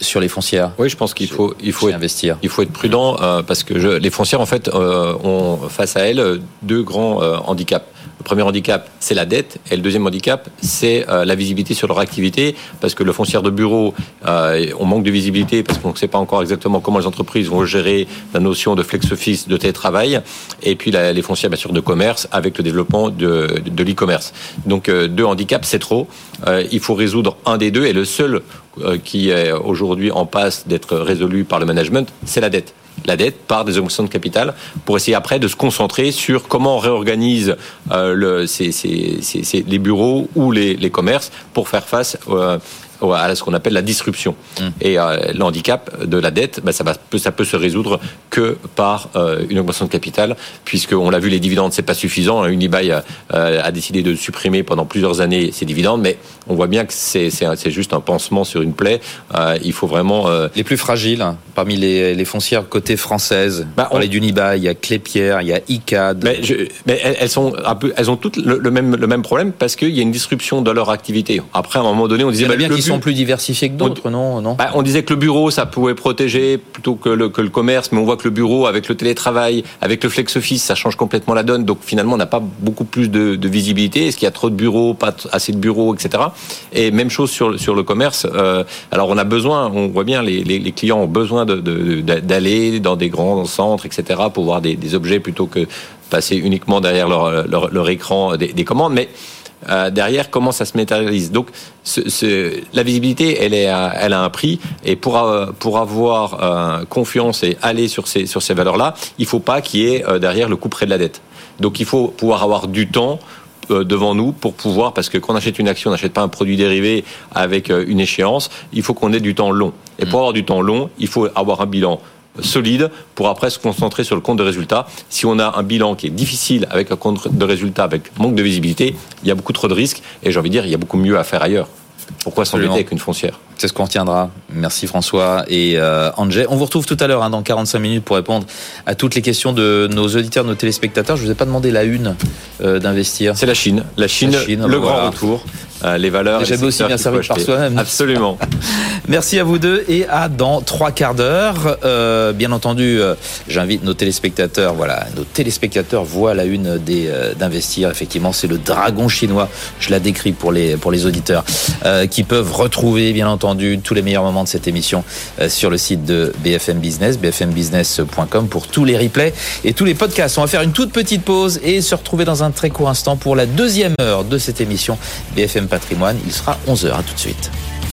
sur les foncières? Oui, je pense qu'il faut, il faut être, investir. Il faut être prudent euh, parce que je, les foncières, en fait, euh, ont face à elles deux grands euh, handicaps. Le premier handicap, c'est la dette, et le deuxième handicap, c'est euh, la visibilité sur leur activité, parce que le foncière de bureau, euh, on manque de visibilité parce qu'on ne sait pas encore exactement comment les entreprises vont gérer la notion de flex office, de télétravail, et puis les foncières bien sûr de commerce avec le développement de, l'e-commerce. Donc euh, deux handicaps, c'est trop. Il faut résoudre un des deux, et le seul qui est aujourd'hui en passe d'être résolu par le management, c'est la dette la dette par des augmentations de capital pour essayer après de se concentrer sur comment on réorganise euh, les bureaux ou les, les, commerces pour faire face euh, à ce qu'on appelle la disruption. Mmh. Et le handicap de la dette, bah, ça, va, ça peut se résoudre que par une augmentation de capital, puisqu'on l'a vu, les dividendes, c'est pas suffisant. Unibail a décidé de supprimer pendant plusieurs années ses dividendes, mais on voit bien que c'est juste un pansement sur une plaie. il faut vraiment... Les plus fragiles, hein, parmi les, les foncières côté française, bah, on parlait d'Unibail, il y a Clépierre, il y a ICAD. Mais, mais elles, sont un peu, elles ont toutes le, même, le même problème parce qu'il y a une disruption de leur activité. Après, à un moment donné, on disait... Bah, bien qu'ils sont plus diversifiés que d'autres, non, non bah, On disait que le bureau, ça pouvait protéger plutôt que le, que le commerce, mais on voit que le bureau, avec le télétravail, avec le flex office, ça change complètement la donne. Donc finalement, on n'a pas beaucoup plus de, de visibilité. Est-ce qu'il y a trop de bureaux, pas assez de bureaux, etc. Et même chose sur, sur le commerce. Euh, alors on a besoin, on voit bien, les, les, les clients ont besoin d'aller de, dans des grands centres, etc., pour voir des, des objets plutôt que passer uniquement derrière leur, leur, leur écran des, des, commandes. Mais euh, derrière, comment ça se matérialise Donc, ce, ce, la visibilité, elle, est, elle a un prix. Et pour, euh, pour avoir euh, confiance et aller sur ces, sur ces valeurs-là, il ne faut pas qu'il y ait euh, derrière le coup près de la dette. Donc, il faut pouvoir avoir du temps devant nous pour pouvoir, parce que quand on achète une action, on n'achète pas un produit dérivé avec une échéance, il faut qu'on ait du temps long. Et pour mm. avoir du temps long, il faut avoir un bilan solide pour après se concentrer sur le compte de résultat. Si on a un bilan qui est difficile avec un compte de résultat, avec manque de visibilité, il y a beaucoup trop de risques et j'ai envie de dire, il y a beaucoup mieux à faire ailleurs. Pourquoi s'endetter avec une foncière? C'est ce qu'on retiendra. Merci François et euh, Angé. On vous retrouve tout à l'heure hein, dans 45 minutes pour répondre à toutes les questions de nos auditeurs, de nos téléspectateurs. Je ne vous ai pas demandé la une euh, d'investir. C'est la Chine. La Chine, le grand retour. Euh, les valeurs. J'avais aussi bien servi par soi-même. Absolument. Merci à vous deux et à dans trois quarts d'heure. Euh, bien entendu, euh, j'invite nos téléspectateurs. Voilà, nos téléspectateurs voient la une des euh, d'investir. Effectivement, c'est le dragon chinois. Je la décris pour les pour les auditeurs euh, qui peuvent retrouver, bien entendu, tous les meilleurs moments de cette émission sur le site de BFM Business, bfmbusiness.com pour tous les replays et tous les podcasts. On va faire une toute petite pause et se retrouver dans un très court instant pour la deuxième heure de cette émission BFM patrimoine. Il sera 11h. À tout de suite.